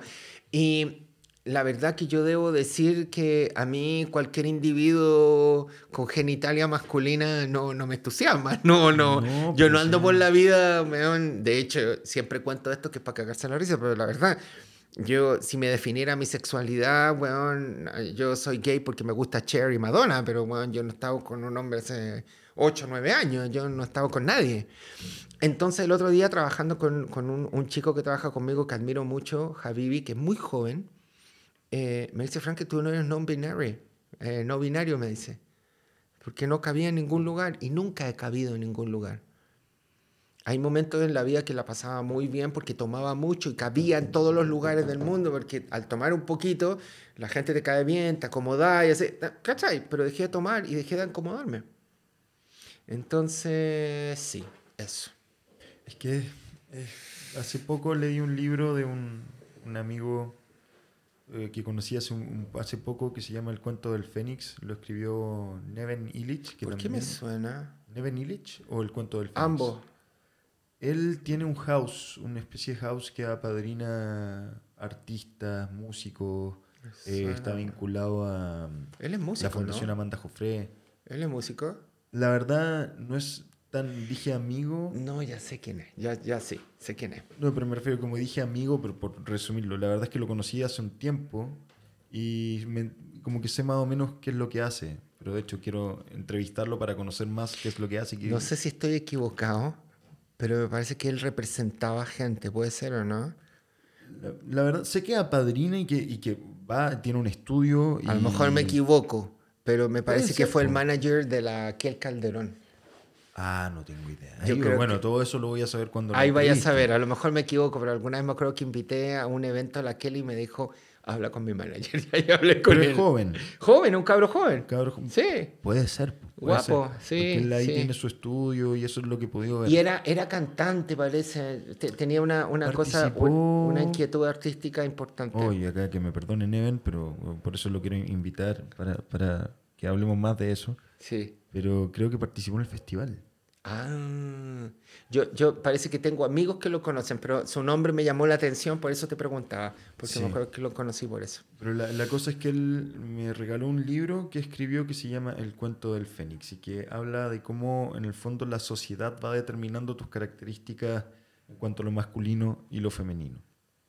Y la verdad que yo debo decir que a mí cualquier individuo con genitalia masculina no, no me entusiasma. No, no. No, yo no ando sí. por la vida, de hecho, siempre cuento esto que es para cagarse la risa, pero la verdad, yo si me definiera mi sexualidad, weón, yo soy gay porque me gusta Cher y Madonna, pero weón, yo no he estado con un hombre hace 8 o 9 años, yo no he estado con nadie. Entonces el otro día trabajando con, con un, chico que trabaja conmigo que admiro mucho, Habibi, que es muy joven, eh, me dice, Frank, tú no eres non-binary, eh, no binario, me dice, porque no cabía en ningún lugar y nunca he cabido en ningún lugar. Hay momentos en la vida que la pasaba muy bien porque tomaba mucho y cabía en todos los lugares del mundo, porque al tomar un poquito, la gente te cae bien, te acomoda y así, ¿cachai? Pero dejé de tomar y dejé de acomodarme. Entonces, sí, eso. Es que eh, hace poco leí un libro de un, un amigo eh, que conocí hace, un- hace poco que se llama El cuento del Fénix. Lo escribió Neven Illich. Que ¿Por qué me también- suena? ¿Neven Illich o El cuento del Fénix? Ambos. Él tiene un house, una especie de house que apadrina artistas, músicos. eh, está vinculado a Él es músico, la Fundación ¿no? Amanda Joffre. Él es músico. La verdad, no es tan, dije amigo. No, ya sé quién es. Ya, ya sí, sé quién es. No, pero me refiero, como dije amigo, pero por resumirlo, la verdad es que lo conocí hace un tiempo y me- como que sé más o menos qué es lo que hace. Pero de hecho quiero entrevistarlo para conocer más qué es lo que hace. que- No sé si estoy equivocado, pero me parece que él representaba gente, ¿puede ser o no? La, la verdad, sé que apadrina y que, y que va, tiene un estudio. A lo y- mejor me equivoco, pero me parece que fue el manager de la Kel Calderón. Ah, no tengo idea. Yo Ahí, creo bueno, que- todo eso lo voy a saber cuando Ahí vaya a saber, a lo mejor me equivoco, pero alguna vez me acuerdo que invité a un evento a la Kelly y me dijo, Habla con mi manager. Ya hablé con Pero él. es joven. Joven, un cabro joven. Cabro jo- Sí. Puede ser. puede Guapo, ser, sí, Porque él ahí sí. tiene su estudio y eso es lo que he podido ver. Y era, era cantante, parece. Te- tenía una, una cosa, un- una inquietud artística importante. Oye, acá que me perdone Neven, pero eh, por eso lo quiero invitar para, para que hablemos más de eso. Sí. Pero creo que participó en el festival. Ah, yo, yo parece que tengo amigos que lo conocen, pero su nombre me llamó la atención, por eso te preguntaba, porque Sí. me acuerdo que lo conocí por eso. Pero la, la cosa es que él me regaló un libro que escribió que se llama El cuento del Fénix y que habla de cómo en el fondo la sociedad va determinando tus características en cuanto a lo masculino y lo femenino.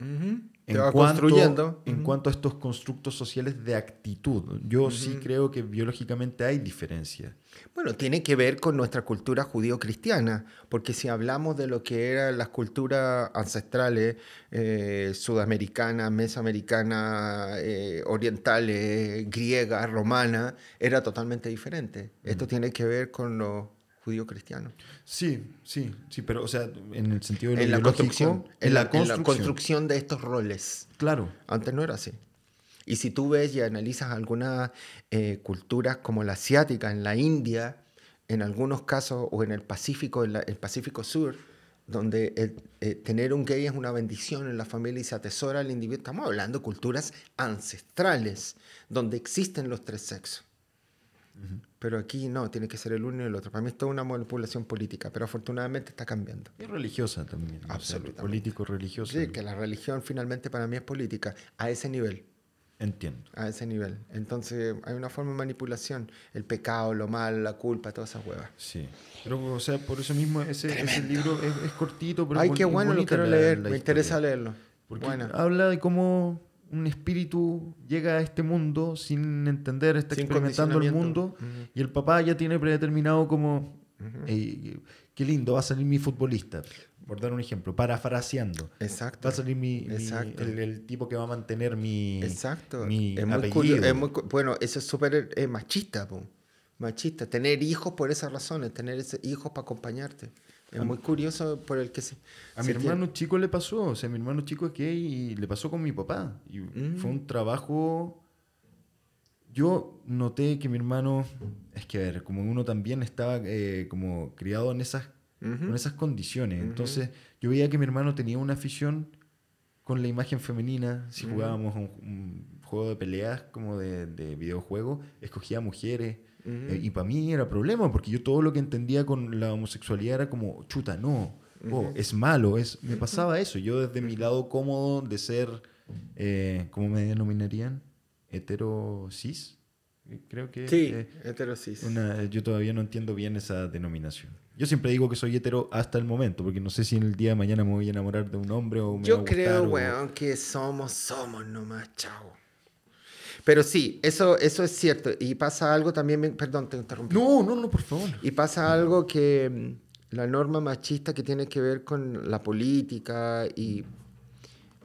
Te En va cuanto, construyendo. en Ujú. cuanto a estos constructos sociales de actitud, yo sí creo que biológicamente hay diferencia. Bueno, tiene que ver con nuestra cultura judío-cristiana, porque si hablamos de lo que eran las culturas ancestrales, eh, sudamericanas, mesoamericanas, eh, orientales, griegas, romanas, era totalmente diferente. Esto tiene que ver con lo judío-cristiano. Sí, sí, sí, pero o sea, en el sentido de En la construcción, en la en construcción, construcción de estos roles. claro. Antes no era así. Y si tú ves y analizas algunas eh, culturas como la asiática, en la India, en algunos casos, o en el Pacífico, en la- el Pacífico Sur, donde el- eh, tener un gay es una bendición en la familia y se atesora al individuo. Estamos hablando de culturas ancestrales, donde existen los tres sexos. Pero aquí no, tiene que ser el uno y el otro. Para mí esto es una manipulación política, pero afortunadamente está cambiando. Y religiosa también. o sea, Absolutamente. político religioso. Sí, que la religión finalmente para mí es política, a ese nivel. Entiendo. a ese nivel. Entonces hay una forma de manipulación, el pecado, lo mal, la culpa, todas esas huevas. Sí. Pero, o sea, por eso mismo ese, ese libro es, es cortito, pero Ay, qué es bueno, lo quiero leer, la me interesa leerlo. Porque Bueno, habla de cómo un espíritu llega a este mundo sin entender, está Sin experimentando el mundo y el papá ya tiene predeterminado como, "Ey, qué lindo, va a salir mi futbolista, por dar un ejemplo, parafraseando. exacto. Va a salir mi, mi- el, el tipo que va a mantener mi, Exacto. mi es muy es muy bueno, eso es súper eh, machista, po. machista. Tener hijos por esas razones, tener ese- hijos para acompañarte. Es muy curioso por el que se... A mi tiene- hermano chico le pasó, o sea, mi hermano chico es gay y le pasó con mi papá. Y Mm. fue un trabajo... Yo noté que mi hermano, es que a ver, como uno también estaba eh, como criado en esas, Ujú. con esas condiciones, entonces yo veía que mi hermano tenía una afición con la imagen femenina, si jugábamos un, un juego de peleas como de, de videojuego, escogía mujeres. Eh, y para mí era problema, porque yo todo lo que entendía con la homosexualidad era como, chuta, no, oh, es malo, es, me pasaba eso. Yo desde mi lado cómodo de ser, eh, ¿cómo me denominarían? Hetero cis, eh, creo que... Sí, eh, heterosis. una- yo todavía no entiendo bien esa denominación. Yo siempre digo que soy hetero hasta el momento, porque no sé si en el día de mañana me voy a enamorar de un hombre o me va a Yo creo, o- weón, que somos, somos nomás, chao. Pero sí, eso, eso es cierto. Y pasa algo también, perdón, te interrumpí. No, no, no, por favor. Y pasa algo que mm, la norma machista que tiene que ver con la política y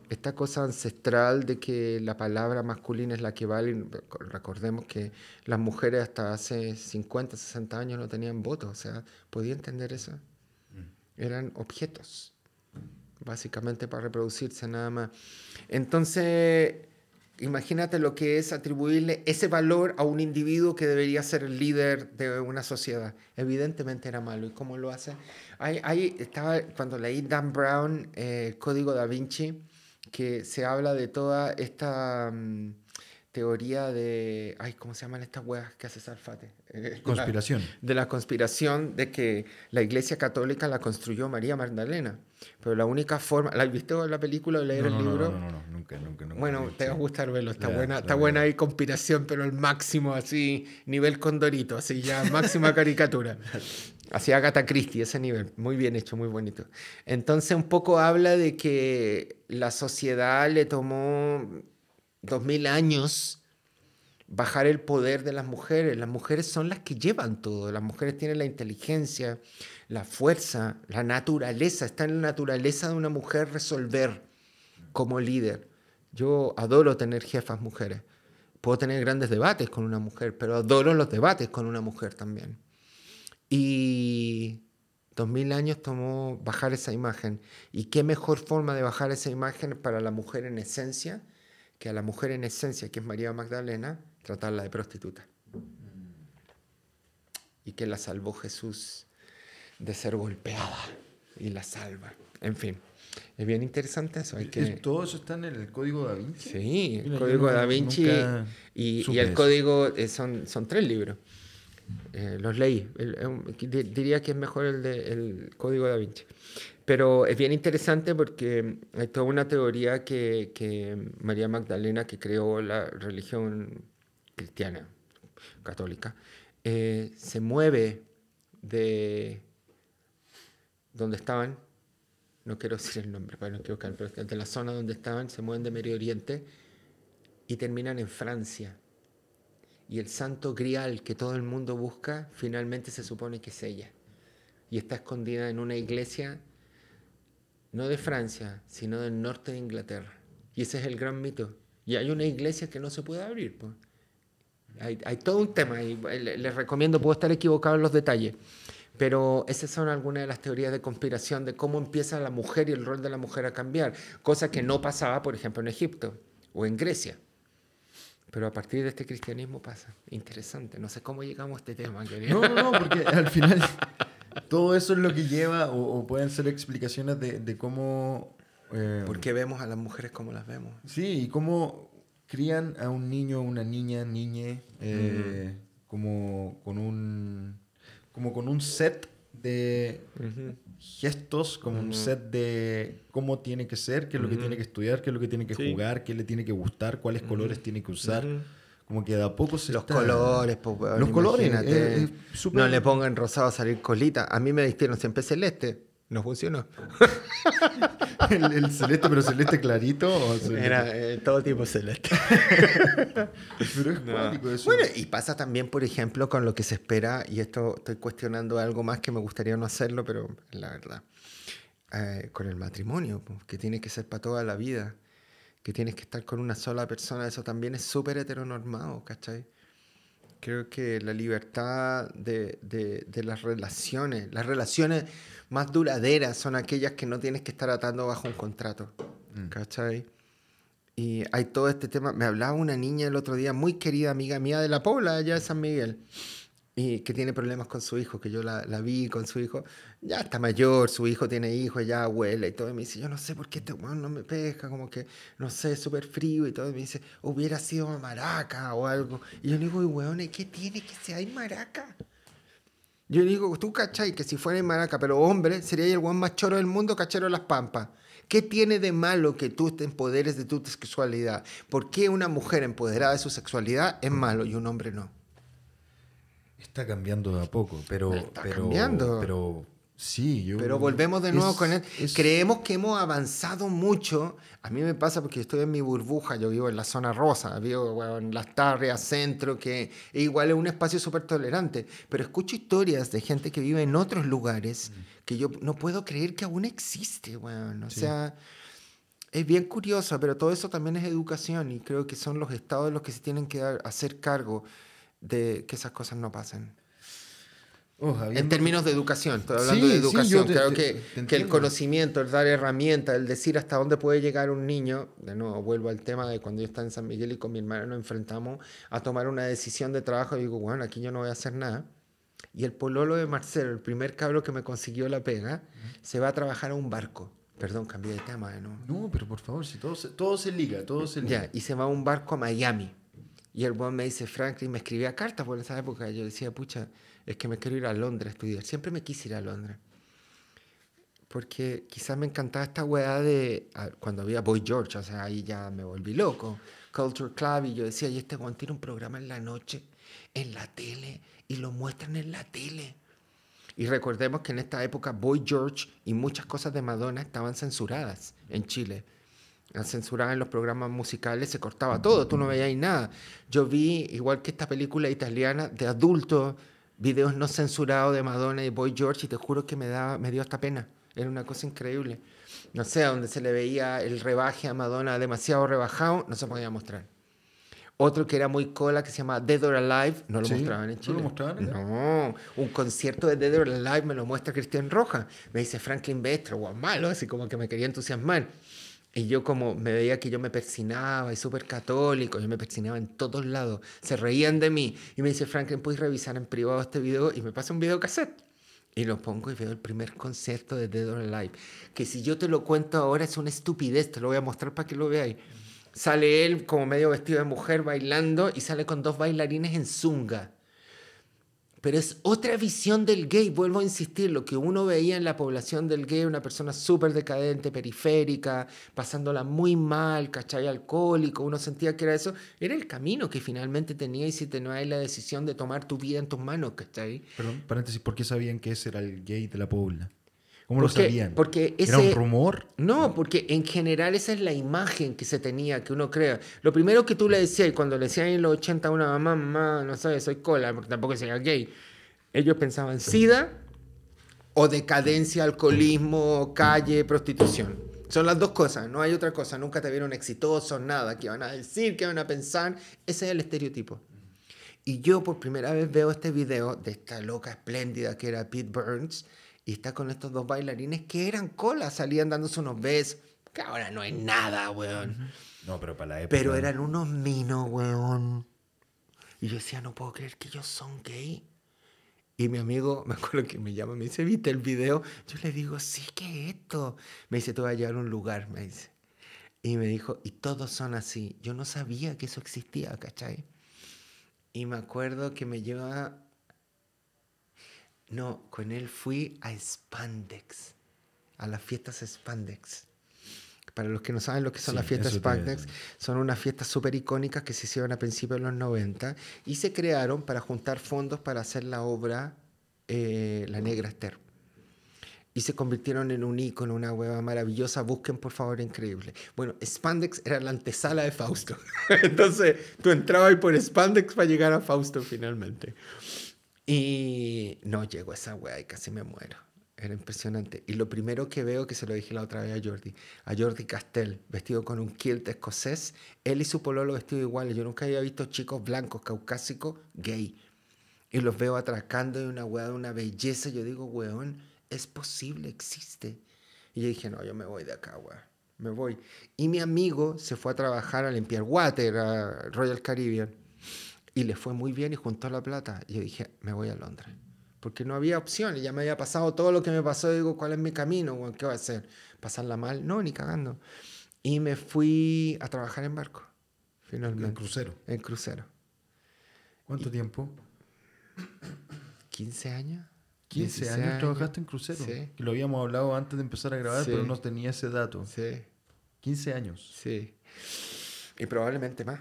esta cosa ancestral de que la palabra masculina es la que vale. Recordemos que las mujeres hasta hace 50, 60 años no tenían voto, o sea, podía entender eso. Eran objetos, básicamente para reproducirse nada más. Entonces, imagínate lo que es atribuirle ese valor a un individuo que debería ser el líder de una sociedad. Evidentemente era malo. ¿Y cómo lo hace? Ahí, estaba, cuando leí Dan Brown, eh, Código da Vinci, que se habla de toda esta mm, teoría de... Ay, ¿cómo se llaman estas huevas que hace Salfate? Eh, Conspiración. de la conspiración de que la Iglesia Católica la construyó María Magdalena. Pero la única forma... ¿La has visto la película o leer No, el no, libro? No, no, no, nunca, nunca, nunca. Bueno, te va a gustar verlo, está buena, la está buena ahí conspiración, pero el máximo, así, nivel condorito, así ya, máxima caricatura. Así Agatha Christie, ese nivel, muy bien hecho, muy bonito. Entonces un poco habla de que la sociedad le tomó dos mil años bajar el poder de las mujeres. Las mujeres son las que llevan todo. Las mujeres tienen la inteligencia, la fuerza, la naturaleza. Está en la naturaleza de una mujer resolver como líder. Yo adoro tener jefas mujeres. Puedo tener grandes debates con una mujer, pero adoro los debates con una mujer también. Y dos mil años tomó bajar esa imagen. ¿Y qué mejor forma de bajar esa imagen para la mujer en esencia que a la mujer en esencia, que es María Magdalena, tratarla de prostituta. Y que la salvó Jesús de ser golpeada y la salva. En fin, es bien interesante eso. Hay que... ¿Todo eso está en el código da Vinci? Sí, el código da Vinci y, y, el código eh, son, son tres libros. Eh, los leí. diría que es mejor el, de, el código da Vinci. Pero es bien interesante porque hay toda una teoría que, que María Magdalena, que creó la religión cristiana, católica, eh, se mueve de donde estaban, no quiero decir el nombre para no equivocar, pero de la zona donde estaban, se mueven de Medio Oriente y terminan en Francia. Y el santo grial que todo el mundo busca, finalmente se supone que es ella. Y está escondida en una iglesia no de Francia, sino del norte de Inglaterra. Y ese es el gran mito. Y hay una iglesia que no se puede abrir. Pues. Hay, hay, todo un tema y les recomiendo, puedo estar equivocado en los detalles, pero esas son algunas de las teorías de conspiración de cómo empieza la mujer y el rol de la mujer a cambiar, cosa que no pasaba, por ejemplo, en Egipto o en Grecia. Pero a partir de este cristianismo pasa. Interesante. No sé cómo llegamos a este tema. No, no, no, porque al final todo eso es lo que lleva, o, pueden ser explicaciones de, cómo... Eh, ¿Por qué vemos a las mujeres como las vemos? Sí, y cómo crían a un niño, una niña, niñe, eh, como, con un, como con un set de gestos, como un set de cómo tiene que ser, qué es lo que tiene que estudiar, qué es lo que tiene que jugar, qué le tiene que gustar, cuáles colores tiene que usar. Como que de a poco se Los colores, pues, Los colores, No le pongan rosado a salir colita. A mí me distieron siempre celeste. No funcionó. el, celeste, pero celeste clarito. Era eh, todo tipo celeste. pero es cuático eso. Bueno, y pasa también, por ejemplo, con lo que se espera, y esto estoy cuestionando algo más que me gustaría no hacerlo, pero la verdad. Eh, con el matrimonio, pues, que tiene que ser para toda la vida que tienes que estar con una sola persona, eso también es súper heteronormado, ¿cachai? Creo que la libertad de, de, las relaciones, las relaciones más duraderas son aquellas que no tienes que estar atando bajo un contrato, mm. ¿cachai? Y hay todo este tema, me hablaba una niña el otro día, muy querida amiga mía de la Pobla, allá de San Miguel, y que tiene problemas con su hijo, que yo la, vi con su hijo, ya está mayor, su hijo tiene hijos, ya abuela y todo, me dice, yo no sé por qué este weón no me pesca, como que, no sé, súper frío y todo, me dice, hubiera sido maraca o algo, y yo le digo, weón, ¿qué tiene que ser maraca? Yo le digo, tú cachai, que si fuera maraca, pero hombre, sería el weón más choro del mundo, cachero de las pampas. ¿Qué tiene de malo que tú te empoderes de tu sexualidad? ¿Por qué una mujer empoderada de su sexualidad es malo y un hombre no? Está cambiando de a poco, pero. Está pero, cambiando. Pero sí, yo. Pero volvemos de nuevo con él. Creemos que hemos avanzado mucho. A mí me pasa porque estoy en mi burbuja, yo vivo en la zona rosa, vivo en las tarrias, centro, que igual es un espacio súper tolerante. Pero escucho historias de gente que vive en otros lugares que yo no puedo creer que aún existe, bueno. O sea es bien curioso, pero todo eso también es educación y creo que son los estados los que se tienen que hacer cargo de que esas cosas no pasen. Oh, en términos de educación, estoy hablando de educación. Creo que, que, el conocimiento, el dar herramientas, el decir hasta dónde puede llegar un niño, de nuevo vuelvo al tema de cuando yo estaba en San Miguel y con mi hermana nos enfrentamos a tomar una decisión de trabajo y digo, bueno, aquí yo no voy a hacer nada. Y el pololo de Marcelo, el primer cabro que me consiguió la pega, se va a trabajar a un barco. Perdón, cambié de tema. ¿no? no, pero por favor, si todo se, todo se liga, todo se liga. Ya, y se va a un barco a Miami y el buen me dice, Franklin, me escribía cartas por esa época. Yo decía, pucha, es que me quiero ir a Londres a estudiar. Siempre me quise ir a Londres. Porque quizás me encantaba esta weá de cuando había Boy George, o sea, ahí ya me volví loco. Culture Club, y yo decía, y este Juan tiene un programa en la noche, en la tele, y lo muestran en la tele. Y recordemos que en esta época Boy George y muchas cosas de Madonna estaban censuradas en Chile censurada en los programas musicales, se cortaba todo, tú no veías nada. Yo vi, igual que esta película italiana de adultos, videos no censurados de Madonna y Boy George, y te juro que me, da, me dio hasta pena. Era una cosa increíble. No sé, donde se le veía el rebaje a Madonna demasiado rebajado, no se podía mostrar. Otro que era muy cola, que se llama Dead or Alive, no lo mostraban en Chile. ¿No lo mostraban? No, un concierto de Dead or Alive me lo muestra Cristian Roja. Me dice Franklin Bestra, guau, malo, así como que me quería entusiasmar. Y yo como me veía que yo me persinaba y súper católico, yo me persinaba en todos lados, se reían de mí. Y me dice, Franklin, ¿puedes revisar en privado este video? Y me pasa un video cassette. Y lo pongo y veo el primer concierto de Dead or Alive. Que si yo te lo cuento ahora es una estupidez, te lo voy a mostrar para que lo veáis. Sale él como medio vestido de mujer bailando y sale con dos bailarines en zunga pero es otra visión del gay, vuelvo a insistir, lo que uno veía en la población del gay, una persona súper decadente, periférica, pasándola muy mal, ¿cachai? Alcohólico, uno sentía que era eso, era el camino que finalmente tenía y si tenías la decisión de tomar tu vida en tus manos, ¿cachai? Perdón, paréntesis, ¿por qué sabían que ese era el gay de la pobla? ¿Cómo lo Porque- sabían? porque ¿Era ese- un rumor? No, porque en general esa es la imagen que se tenía, que uno crea. Lo primero que tú le decías, y cuando le decías en los 80 a una mamá, mamá, no sé, soy cola, porque tampoco sea gay, ellos pensaban SIDA o decadencia, alcoholismo, calle, prostitución. Son las dos cosas, no hay otra cosa. Nunca te vieron exitoso, nada. ¿Qué van a decir? ¿Qué van a pensar? Ese es el estereotipo. Y yo por primera vez veo este video de esta loca espléndida que era Pete Burns y está con estos dos bailarines que eran cola, salían dándose unos besos, que ahora no es nada, weón. No, pero para la época. Pero eran unos minos, weón. Y yo decía, no puedo creer que ellos son gay. Y mi amigo, me acuerdo que me llama, me dice, ¿viste el video? Yo le digo, sí, ¿qué es esto? Me dice, te voy a llevar a un lugar, me dice. Y me dijo, y todos son así. Yo no sabía que eso existía, ¿cachai? Y me acuerdo que me lleva... No, con él fui a Spandex, a las fiestas Spandex. Para los que no saben lo que son Sí, las fiestas Spandex, son unas fiestas súper icónicas que se hicieron a principios de los 90 y se crearon para juntar fondos para hacer la obra eh, La Negra Esther. Y se convirtieron en un ícono, una hueva maravillosa. Busquen, por favor, increíble. Bueno, Spandex era la antesala de Fausto. Entonces, tú entrabas ahí por Spandex para llegar a Fausto finalmente. Y no llego a esa wea y casi me muero. Era impresionante. Y lo primero que veo, que se lo dije la otra vez a Jordi, a Jordi Castell, vestido con un kilt escocés, él y su pololo vestido iguales. Yo nunca había visto chicos blancos, caucásicos, gay. Y los veo atracando de una wea de una belleza. Yo digo, weón, es posible, existe. Y yo dije, no, yo me voy de acá, weón. Me voy. Y mi amigo se fue a trabajar a limpiar water a Royal Caribbean. Y le fue muy bien y juntó la plata. Y yo dije, me voy a Londres. Porque no había opción. Y ya me había pasado todo lo que me pasó. Y digo, ¿cuál es mi camino? ¿Qué voy a hacer? ¿Pasarla mal? No, ni cagando. Y me fui a trabajar en barco. Finalmente. En crucero. En crucero. ¿Cuánto tiempo? 15 años. 15 16 años trabajaste en crucero. Sí. Que lo habíamos hablado antes de empezar a grabar, Sí. pero no tenía ese dato. Sí, 15 años. sí. Y probablemente más.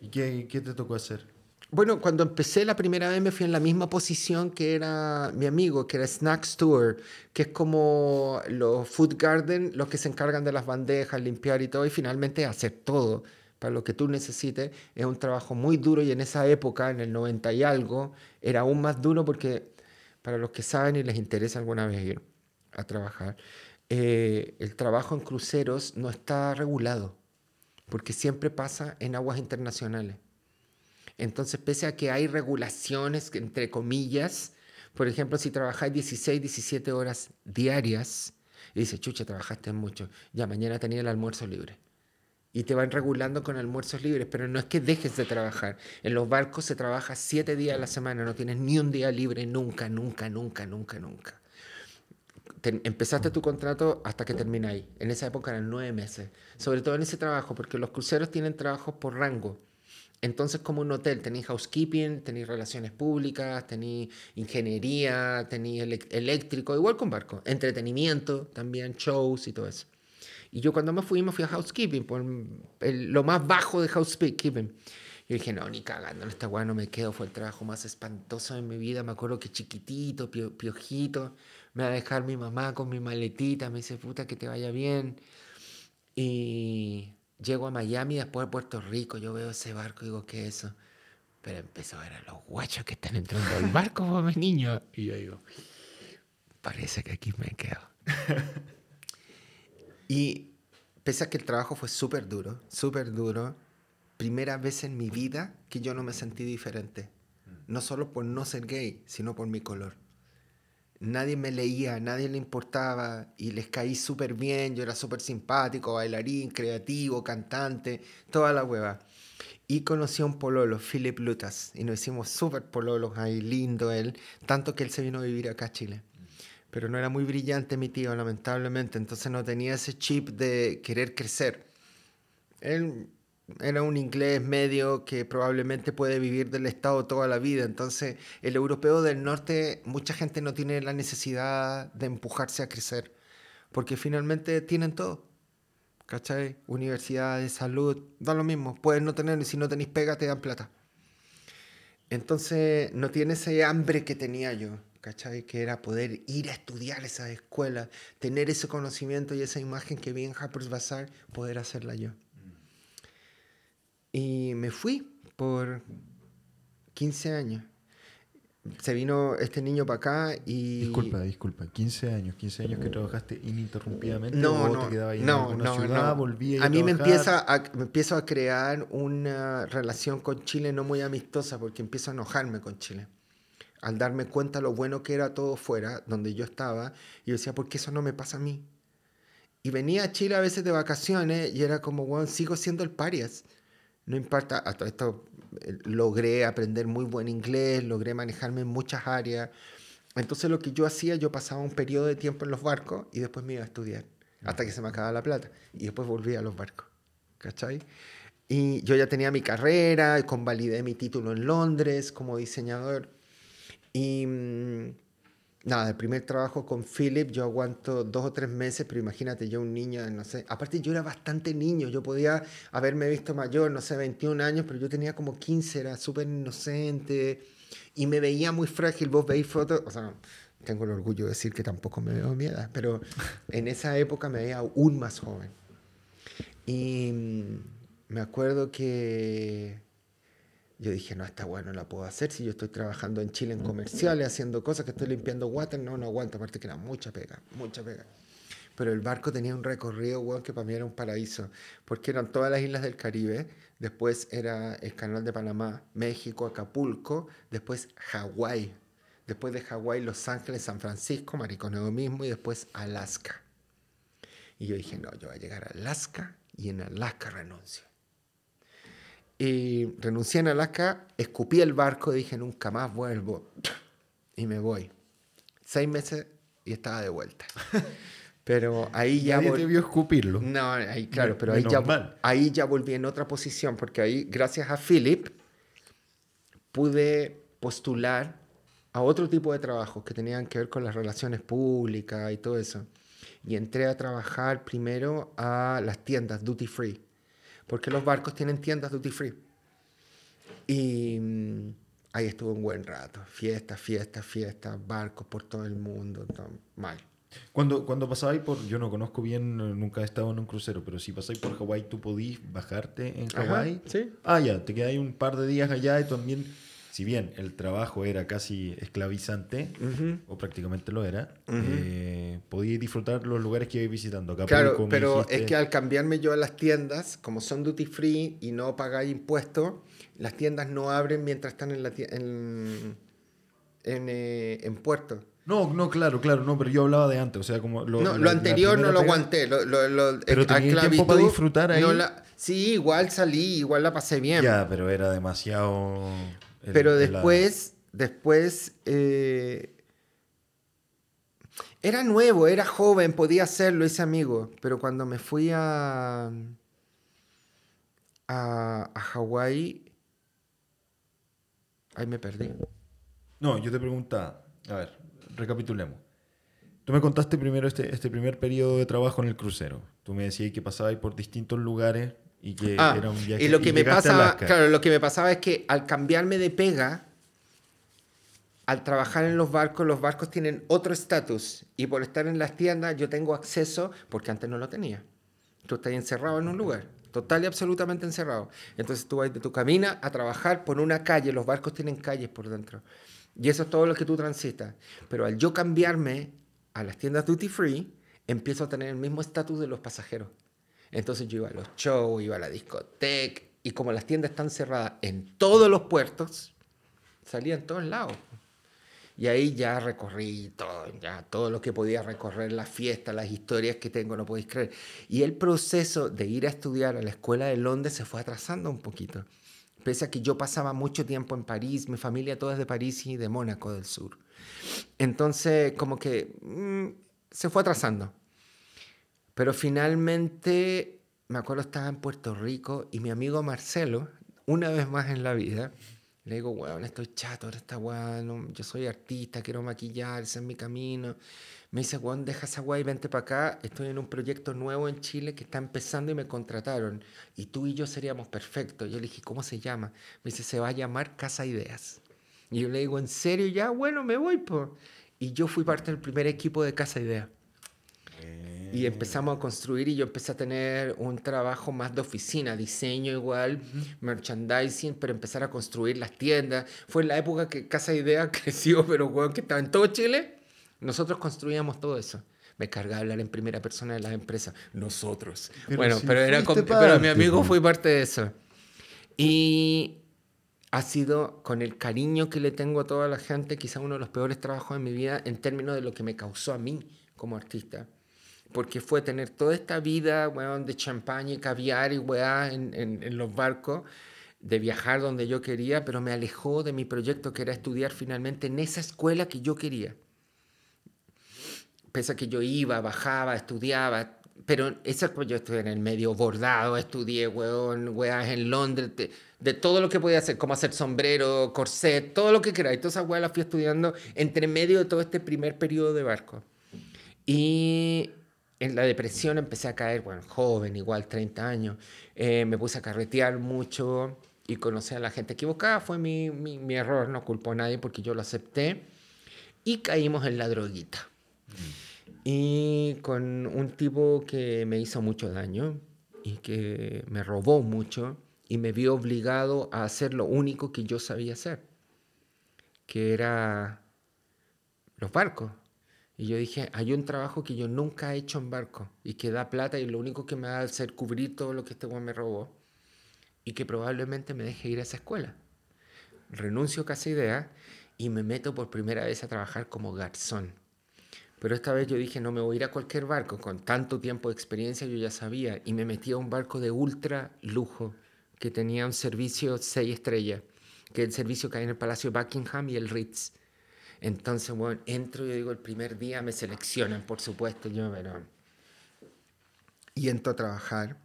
¿Y qué, qué te tocó hacer? Bueno, cuando empecé la primera vez me fui en la misma posición que era mi amigo, que era Snack Steward, que es como los Food Garden, los que se encargan de las bandejas, limpiar y todo, y finalmente hacer todo para lo que tú necesites. Es un trabajo muy duro y en esa época, en el 90 y algo, era aún más duro porque para los que saben y les interesa alguna vez ir a trabajar, eh, el trabajo en cruceros no está regulado, porque siempre pasa en aguas internacionales. Entonces, pese a que hay regulaciones, entre comillas, por ejemplo, si trabajáis 16, 17 horas diarias, y dices, chucha, trabajaste mucho, ya mañana tenía el almuerzo libre. Y te van regulando con almuerzos libres, pero no es que dejes de trabajar. En los barcos se trabaja 7 días a la semana, no tienes ni un día libre nunca, nunca, nunca, nunca, nunca. Te- empezaste tu contrato hasta que termináis. En esa época eran nueve meses. Sobre todo en ese trabajo, porque los cruceros tienen trabajos por rango. Entonces, como un hotel, tenéis housekeeping, tenéis relaciones públicas, tenéis ingeniería, tenéis eléctrico, igual con barco. Entretenimiento también, shows y todo eso. Y yo cuando me fui, me fui a housekeeping, por lo más bajo de housekeeping. Yo dije, no, ni cagando, en esta weá no me quedo. Fue el trabajo más espantoso de mi vida. Me acuerdo que chiquitito, pio- piojito, me va a dejar mi mamá con mi maletita. Me dice, puta, que te vaya bien. Y llego a Miami, después a Puerto Rico. Yo veo ese barco y digo, ¿qué es eso? Pero empezó a ver a los guachos que están entrando al barco, como mis niños. Y yo digo, parece que aquí me quedo. Y pese a que el trabajo fue súper duro, súper duro, primera vez en mi vida que yo no me sentí diferente. No solo por no ser gay, sino por mi color. Nadie me leía, nadie le importaba y les caí súper bien, yo era súper simpático, bailarín, creativo, cantante, toda la hueva. Y conocí a un pololo, Philip Lutas, y nos hicimos súper pololos ahí, lindo él, tanto que él se vino a vivir acá a Chile. Pero no era muy brillante mi tío, lamentablemente, entonces no tenía ese chip de querer crecer. Él era un inglés medio que probablemente puede vivir del Estado toda la vida. Entonces, el europeo del norte, mucha gente no tiene la necesidad de empujarse a crecer, porque finalmente tienen todo. ¿Cachai? Universidades, salud, da lo mismo. Puedes no tener, si no tenéis pega, te dan plata. Entonces, no tiene ese hambre que tenía yo, ¿cachai? Que era poder ir a estudiar esas escuelas, tener ese conocimiento y esa imagen que vi en Harper's Bazaar, poder hacerla yo. Y me fui por 15 años. Se vino este niño para acá y... Disculpa, disculpa. 15 años, 15 años que trabajaste ininterrumpidamente. No, no, te ahí en no, alguna no, ciudad, no. volvías A mí me empieza a, me empiezo a crear una relación con Chile no muy amistosa porque empiezo a enojarme con Chile. Al darme cuenta lo bueno que era todo fuera, donde yo estaba, y yo decía, ¿por qué eso no me pasa a mí? Y venía a Chile a veces de vacaciones y era como, bueno, sigo siendo el parias. No importa, hasta esto eh, logré aprender muy buen inglés, logré manejarme en muchas áreas. Entonces lo que yo hacía, yo pasaba un periodo de tiempo en los barcos y después me iba a estudiar, hasta que se me acababa la plata. Y después volvía a los barcos, ¿cachai? Y yo ya tenía mi carrera, convalidé mi título en Londres como diseñador. Y mm, nada, el primer trabajo con Philip yo aguanto dos o tres meses, pero imagínate, yo un niño, no sé, aparte yo era bastante niño, yo podía haberme visto mayor, no sé, 21 años, pero yo tenía como 15, era súper inocente y me veía muy frágil, vos veis fotos, o sea, tengo el orgullo de decir que tampoco me veo mi edad, pero en esa época me veía aún más joven. Y mm, me acuerdo que yo dije, no, está bueno, la puedo hacer. Si yo estoy trabajando en Chile en comerciales, haciendo cosas, que estoy limpiando water, no, no aguanto. Aparte que era mucha pega, mucha pega. Pero el barco tenía un recorrido, weón, que para mí era un paraíso. Porque eran todas las islas del Caribe. Después era el canal de Panamá, México, Acapulco. Después Hawái. Después de Hawái, Los Ángeles, San Francisco, Mariconeo mismo. Y después Alaska. Y yo dije, no, yo voy a llegar a Alaska y en Alaska renuncio. Y renuncié en Alaska, escupí el barco y dije, nunca más vuelvo. Y me voy. Seis meses y estaba de vuelta. Pero ahí ya... Nadie te vio escupirlo. No, ahí, claro, pero ahí ya, ahí ya volví en otra posición, porque ahí, gracias a Philip, pude postular a otro tipo de trabajos que tenían que ver con las relaciones públicas y todo eso. Y entré a trabajar primero a las tiendas duty free, porque los barcos tienen tiendas duty free. Y mm, ahí estuve un buen rato, fiestas, fiestas, fiestas, barcos por todo el mundo, todo mal. Cuando, cuando pasáis por, yo no conozco bien, nunca he estado en un crucero, pero si pasáis por Hawái, ¿tú podís bajarte en Hawái? sí. Ah, ya, te quedáis un par de días allá y también, si bien el trabajo era casi esclavizante, o prácticamente lo era, eh, podíais disfrutar los lugares que ibais visitando. Acapulco, Claro, pero dijiste. es que al cambiarme yo a las tiendas, como son duty free y no pagáis impuestos, las tiendas no abren mientras están en, la en, en, eh, en puerto. No, no, claro, claro, no, pero yo hablaba de antes, o sea, como... Lo, no, la- lo anterior no lo aguanté. Lo, lo- lo- Pero a tenía tiempo para disfrutar ahí. no la- sí, igual salí, igual la pasé bien. Ya, pero era demasiado... el- Pero después, después, eh, era nuevo, era joven, podía hacerlo, ese amigo. Pero cuando me fui a, a, a Hawái, ahí me perdí. No, yo te preguntaba, a ver, recapitulemos. Tú me contaste primero este, este primer periodo de trabajo en el crucero. Tú me decías que pasabais por distintos lugares y que Ah, era un viaje. y lo que me llegaste a pasaba, claro, lo que me pasaba es que al cambiarme de pega, al trabajar en los barcos, los barcos tienen otro estatus y por estar en las tiendas yo tengo acceso porque antes no lo tenía. Tú estás encerrado en un lugar, total y absolutamente encerrado. Entonces tú, vas- tú caminas a trabajar por una calle, los barcos tienen calles por dentro. Y eso es todo lo que tú transitas. Pero al yo cambiarme a las tiendas duty free, empiezo a tener el mismo estatus de los pasajeros. Entonces yo iba a los shows, iba a la discoteca, y como las tiendas están cerradas en todos los puertos, salía en todos lados. Y ahí ya recorrí todo, ya todo lo que podía recorrer, las fiestas, las historias que tengo, no podéis creer. Y el proceso de ir a estudiar a la escuela de Londres se fue atrasando un poquito. Pese a que yo pasaba mucho tiempo en París, mi familia toda es de París y de Mónaco del Sur. Entonces, como que mm, se fue atrasando. Pero finalmente, me acuerdo, estaba en Puerto Rico y mi amigo Marcelo, una vez más en la vida, le digo, weón, estoy chato, ahora está weón, yo soy artista, quiero maquillar, ese es mi camino. Me dice, weón, deja esa weá y vente para acá. Estoy en un proyecto nuevo en Chile que está empezando y me contrataron. Y tú y yo seríamos perfectos. Yo le dije, ¿cómo se llama? Me dice, se va a llamar Casa Ideas. Y yo le digo, ¿en serio? Ya, bueno, me voy, pues. Y yo fui parte del primer equipo de Casa Ideas. Y empezamos a construir y yo empecé a tener un trabajo más de oficina, diseño igual, merchandising, pero empezar a construir las tiendas. Fue en la época que Casa Idea creció, pero bueno, que estaba en todo Chile. Nosotros construíamos todo eso. Me cargaba hablar en primera persona de las empresas. Nosotros. bueno, pero, era pero mi amigo fue parte de eso. Y ha sido con el cariño que le tengo a toda la gente, quizá uno de los peores trabajos de mi vida en términos de lo que me causó a mí como artista porque fue tener toda esta vida, weón, de champaña y caviar y weá en, los barcos, de viajar donde yo quería, pero me alejó de mi proyecto que era estudiar finalmente en esa escuela que yo quería. Pese que yo iba, bajaba, estudiaba, pero esa yo estudié en el medio bordado, estudié, weón, weas en Londres, de, todo lo que podía hacer, como hacer sombrero, corset, todo lo que queráis. Todas esas weas las fui estudiando entre medio de todo este primer periodo de barco. Y en la depresión empecé a caer, bueno, joven, igual 30 años, eh, me puse a carretear mucho y conocí a la gente equivocada, fue mi, mi, mi, error, no culpo a nadie porque yo lo acepté y caímos en la droguita. Mm. Y con un tipo que me hizo mucho daño y que me robó mucho y me vio obligado a hacer lo único que yo sabía hacer, que era los barcos y yo dije, hay un trabajo que yo nunca he hecho en barco y que da plata y lo único que me va a hacer cubrir todo lo que este güey me robó y que probablemente me deje ir a esa escuela. Renuncio a Casa Idea y me meto por primera vez a trabajar como garzón. Pero esta vez yo dije, no me voy a ir a cualquier barco, con tanto tiempo de experiencia yo ya sabía, y me metí a un barco de ultra lujo que tenía un servicio 6 estrellas, que el servicio hay en el Palacio Buckingham y el Ritz entonces, bueno, entro, yo digo, el primer día me seleccionan, por supuesto, yo, pero... Y entro a trabajar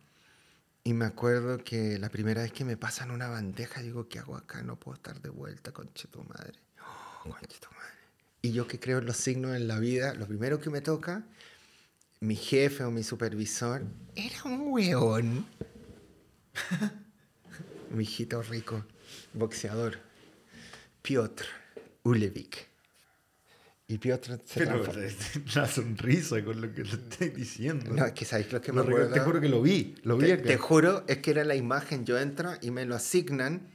y me acuerdo que la primera vez que me pasan una bandeja, digo, ¿qué hago acá? No puedo estar de vuelta, conche tu madre. Oh, conche madre. Y yo que creo en los signos en la vida, lo primero que me toca, mi jefe o mi supervisor, era un weón. mi hijito rico, boxeador, Piotr Ulevik. Y Piotr se Pero la sonrisa con lo que le estoy diciendo. No, es que sabéis lo que me acuerdo. Te juro que lo vi, lo vi te, te, juro, es que era la imagen. Yo entro y me lo asignan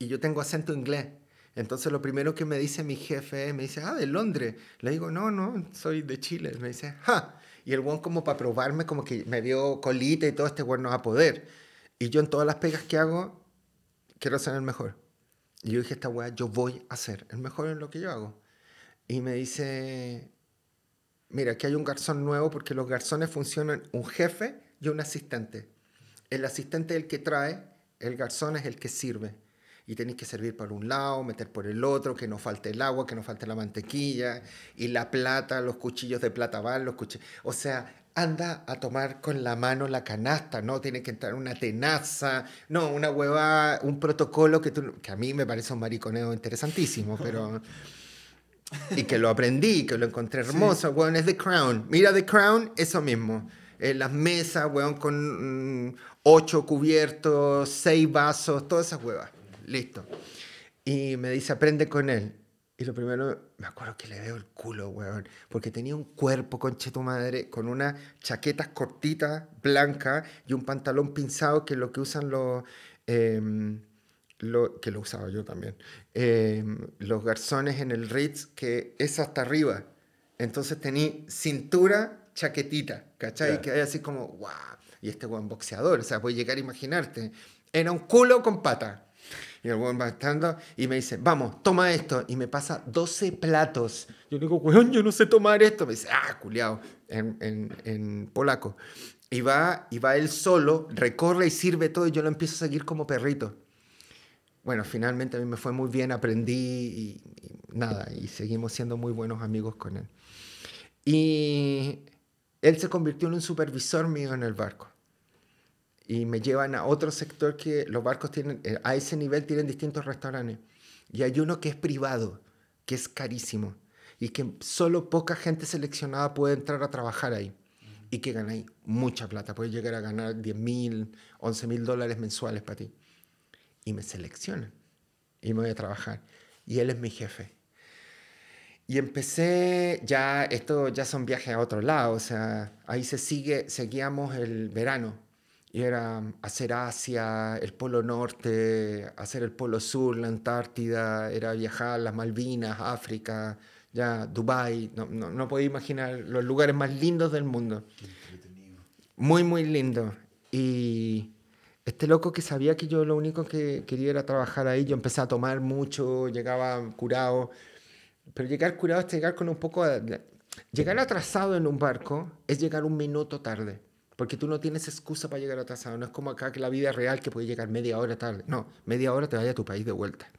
y yo tengo acento inglés. Entonces lo primero que me dice mi jefe me dice, ah, de Londres. Le digo, no, no, soy de Chile. Me dice, ja. Y el buen como para probarme, como que me vio colita y todo este bueno a poder. Y yo en todas las pegas que hago, quiero ser el mejor. Y yo dije, esta weá, yo voy a ser el mejor en lo que yo hago y me dice, mira, aquí hay un garzón nuevo porque los garzones funcionan un jefe y un asistente. El asistente es el que trae, el garzón es el que sirve. Y tenéis que servir por un lado, meter por el otro, que no falte el agua, que no falte la mantequilla, y la plata, los cuchillos de plata van, los cuchillos... O sea, anda a tomar con la mano la canasta, ¿no? Tiene que entrar una tenaza, no, una hueva, un protocolo que, que a mí me parece un mariconeo interesantísimo, pero... y que lo aprendí, que lo encontré hermoso, weón, es The Crown. Mira The Crown, eso mismo. Eh, las mesas, weón, con mm, ocho cubiertos, seis vasos, todas esas huevas. Listo. Y me dice, aprende con él. Y lo primero, me acuerdo que le veo el culo, weón, porque tenía un cuerpo, conche tu madre, con unas chaquetas cortitas, blancas, y un pantalón pinzado, que es lo que usan los... Em, lo, que lo usaba yo también, em, los garzones en el Ritz, que es hasta arriba. Entonces tenía cintura, chaquetita, ¿cachai? Que hay así como, wow. Y este buen boxeador, o sea, puedes llegar a imaginarte. Era un culo con pata. Y el weón va estando y me dice, vamos, toma esto. Y me pasa 12 platos. Yo le digo, weón, yo no sé tomar esto. Me dice, ah, culiao, en, en, en polaco. Y va, y va él solo, recorre y sirve todo y yo lo empiezo a seguir como perrito. Bueno, finalmente a mí me fue muy bien, aprendí y, nada, y seguimos siendo muy buenos amigos con él. Y él se convirtió en un supervisor mío en el barco. Y me llevan a otro sector que los barcos tienen, eh, a ese nivel tienen distintos restaurantes. Y hay uno que es privado, que es carísimo. Y que solo poca gente seleccionada puede entrar a trabajar ahí. Y que ahí mucha plata. Puedes llegar a ganar 10 mil, 11 mil dólares mensuales para ti. Y me seleccionan. Y me voy a trabajar. Y él es mi jefe. Y empecé, ya, esto ya son viajes a otro lado, o sea, ahí se sigue, seguíamos el verano. Y era hacer Asia, el Polo Norte, hacer el Polo Sur, la Antártida, era viajar a las Malvinas, África, ya Dubái, no, no, no podía imaginar los lugares más lindos del mundo. Muy, muy lindo. Y este loco que sabía que yo lo único que quería era trabajar ahí, yo empecé a tomar mucho, llegaba curado pero llegar curado es llegar con un poco... Llegar atrasado en un barco es llegar un minuto tarde. Porque tú no tienes excusa para llegar atrasado. No es como acá que la vida real que puede llegar media hora tarde. No, media hora te vaya a tu país de vuelta.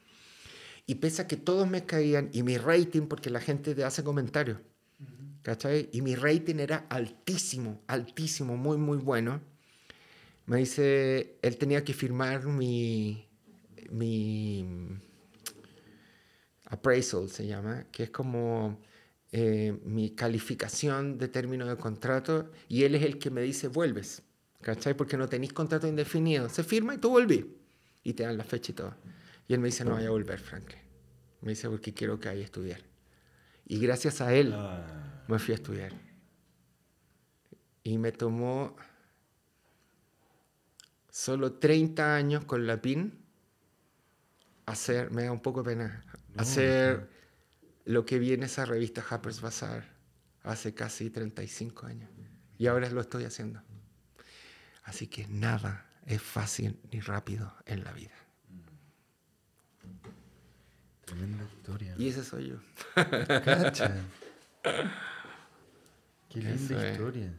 Y pese a que todos me caían y mi rating, porque la gente te hace comentarios, ¿cachai? Y mi rating era altísimo, altísimo, muy, muy bueno. Me dice, él tenía que firmar mi, mi appraisal se llama, que es como eh, mi calificación de término de contrato y él es el que me dice vuelves, ¿cachai? Porque no tenéis contrato indefinido, se firma y tú volví y te dan la fecha y todo. Y él me dice, no voy a volver, Franklin. Me dice, porque quiero que vaya a estudiar. Y gracias a él ah. me fui a estudiar. Y me tomó solo 30 años con la PIN hacer, me da un poco de pena, hacer lo que viene esa revista Harper's Bazaar hace casi 35 años. Y ahora lo estoy haciendo. Así que nada es fácil ni rápido en la vida. Tremenda historia. Y ese soy yo. Cacha. Qué linda historia.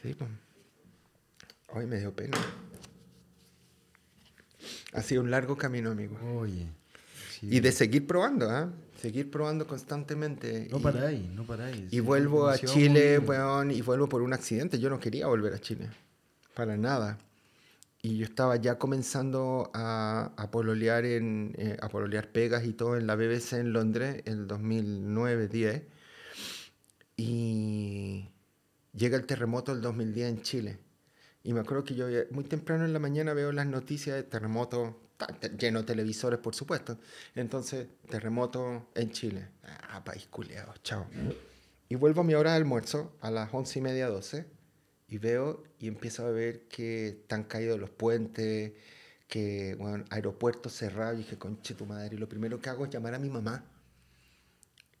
Sí, pues. Hoy me dio pena. Ha sido un largo camino, amigo. Oye. Y de seguir probando, ¿ah? Seguir probando constantemente. No paráis, no paráis. Y vuelvo a Chile, weón, y vuelvo por un accidente. Yo no quería volver a Chile, para nada. Y yo estaba ya comenzando a, a pololear, en, eh, a pololear pegas y todo en la BBC en Londres en el 2009-10. Y llega el terremoto del 2010 en Chile. Y me acuerdo que yo muy temprano en la mañana veo las noticias de terremoto lleno de televisores, por supuesto. Entonces, terremoto en Chile. Ah, país culeado, chao. Y vuelvo a mi hora de almuerzo a las once y media, doce, y veo y empiezo a ver que están caídos los puentes, que, bueno, aeropuertos cerrados. Y dije, conche tu madre. Y lo primero que hago es llamar a mi mamá.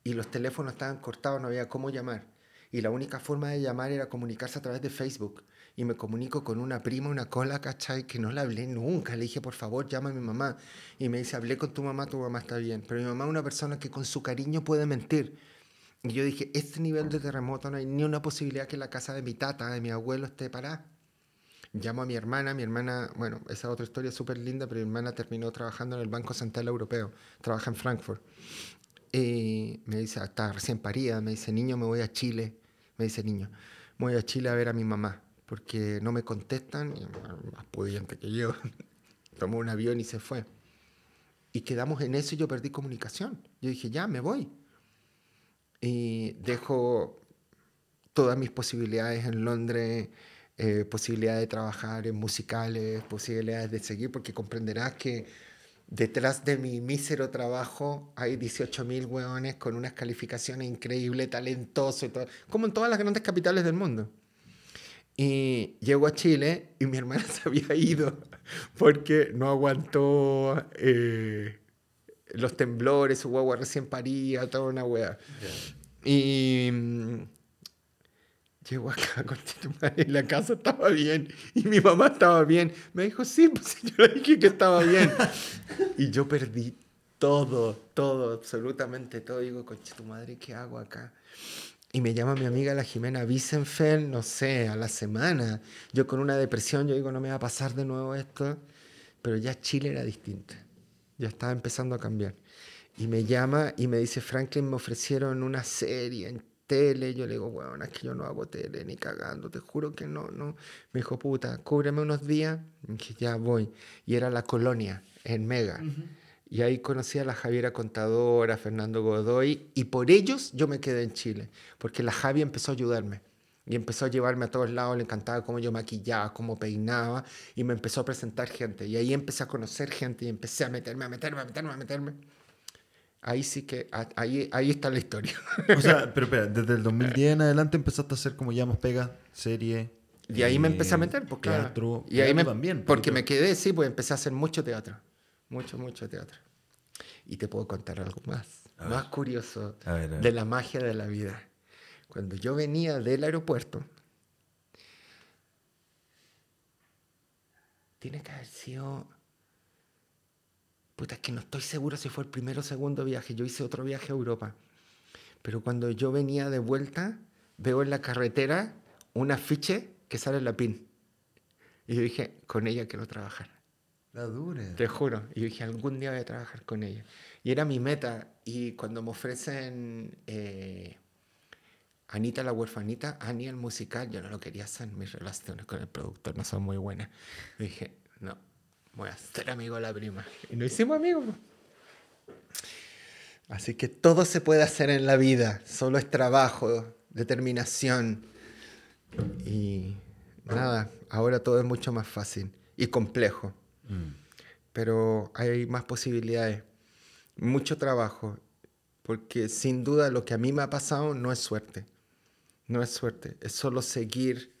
Y los teléfonos estaban cortados, no había cómo llamar. Y la única forma de llamar era comunicarse a través de Facebook y me comunico con una prima, una cola, ¿cachai? Que no la hablé nunca. Le dije, por favor, llama a mi mamá. Y me dice, hablé con tu mamá, tu mamá está bien. Pero mi mamá es una persona que con su cariño puede mentir. Y yo dije, este nivel de terremoto no hay ni una posibilidad que la casa de mi tata, de mi abuelo, esté parada. Llamo a mi hermana, mi hermana, bueno, esa otra historia súper linda, pero mi hermana terminó trabajando en el Banco Central Europeo, trabaja en Frankfurt. Y me dice, está recién parida, me dice, niño, me voy a Chile. Me dice, niño, me voy a Chile a ver a mi mamá porque no me contestan, más pudiente que yo, tomó un avión y se fue. Y quedamos en eso y yo perdí comunicación. Yo dije, ya, me voy. Y dejo todas mis posibilidades en Londres, eh, de trabajar en musicales, posibilidades de seguir, porque comprenderás que detrás de mi mísero trabajo hay 18.000 hueones con unas calificaciones increíbles, talentosos, y todo, como en todas las grandes capitales del mundo. Y llego a Chile y mi hermana se había ido porque no aguantó eh, los temblores, su guagua recién paría, toda una wea. Y mm, Llego acá con y la casa estaba bien y mi mamá estaba bien. Me dijo, sí, pues yo le dije que estaba bien. y yo perdí todo, todo, absolutamente todo. Digo, conche tu madre, ¿qué hago acá? Y me llama mi amiga la Jimena Wiesenfeld, no sé, a la semana. Yo con una depresión, yo digo, no me va a pasar de nuevo esto. Pero ya Chile era distinto. Ya estaba empezando a cambiar. Y me llama y me dice, Franklin, me ofrecieron una serie en tele. Yo le digo, bueno, es que yo no hago tele ni cagando, te juro que no, no. Me dijo, puta, cúbreme unos días, que ya voy. Y era La Colonia, en Mega. Y ahí conocí a la Javiera Contadora, Fernando Godoy, y por ellos yo me quedé en Chile, porque la Javi empezó a ayudarme. Y empezó a llevarme a todos lados, le encantaba cómo yo maquillaba, cómo peinaba, y me empezó a presentar gente. Y ahí empecé a conocer gente y empecé a meterme, a meterme, a meterme, a meterme. Ahí sí que, ahí, ahí está la historia. O sea, pero espera, desde el 2010 en adelante empezaste a hacer como ya más pega, serie. Y ahí me empecé a meter, pues claro. Teatro, y ahí me, también. Porque me quedé, sí, pues empecé a hacer mucho teatro. Mucho, mucho teatro. Y te puedo contar algo más, más curioso de la magia de la vida. Cuando yo venía del aeropuerto, tiene que haber sido Puta, es que no estoy seguro si fue el primero o segundo viaje. Yo hice otro viaje a Europa. Pero cuando yo venía de vuelta, veo en la carretera un afiche que sale en la PIN. Y yo dije, con ella quiero trabajar. La dura. Te juro. Y dije, algún día voy a trabajar con ella. Y era mi meta. Y cuando me ofrecen eh, Anita la huerfanita, Ani el musical, yo no lo quería hacer. Mis relaciones con el productor no son muy buenas. Y dije, no, voy a ser amigo de la prima. Y nos hicimos amigos. Así que todo se puede hacer en la vida, solo es trabajo, determinación. Y nada, ahora todo es mucho más fácil y complejo. Pero hay más posibilidades, mucho trabajo, porque sin duda lo que a mí me ha pasado no es suerte. No es suerte, es solo seguir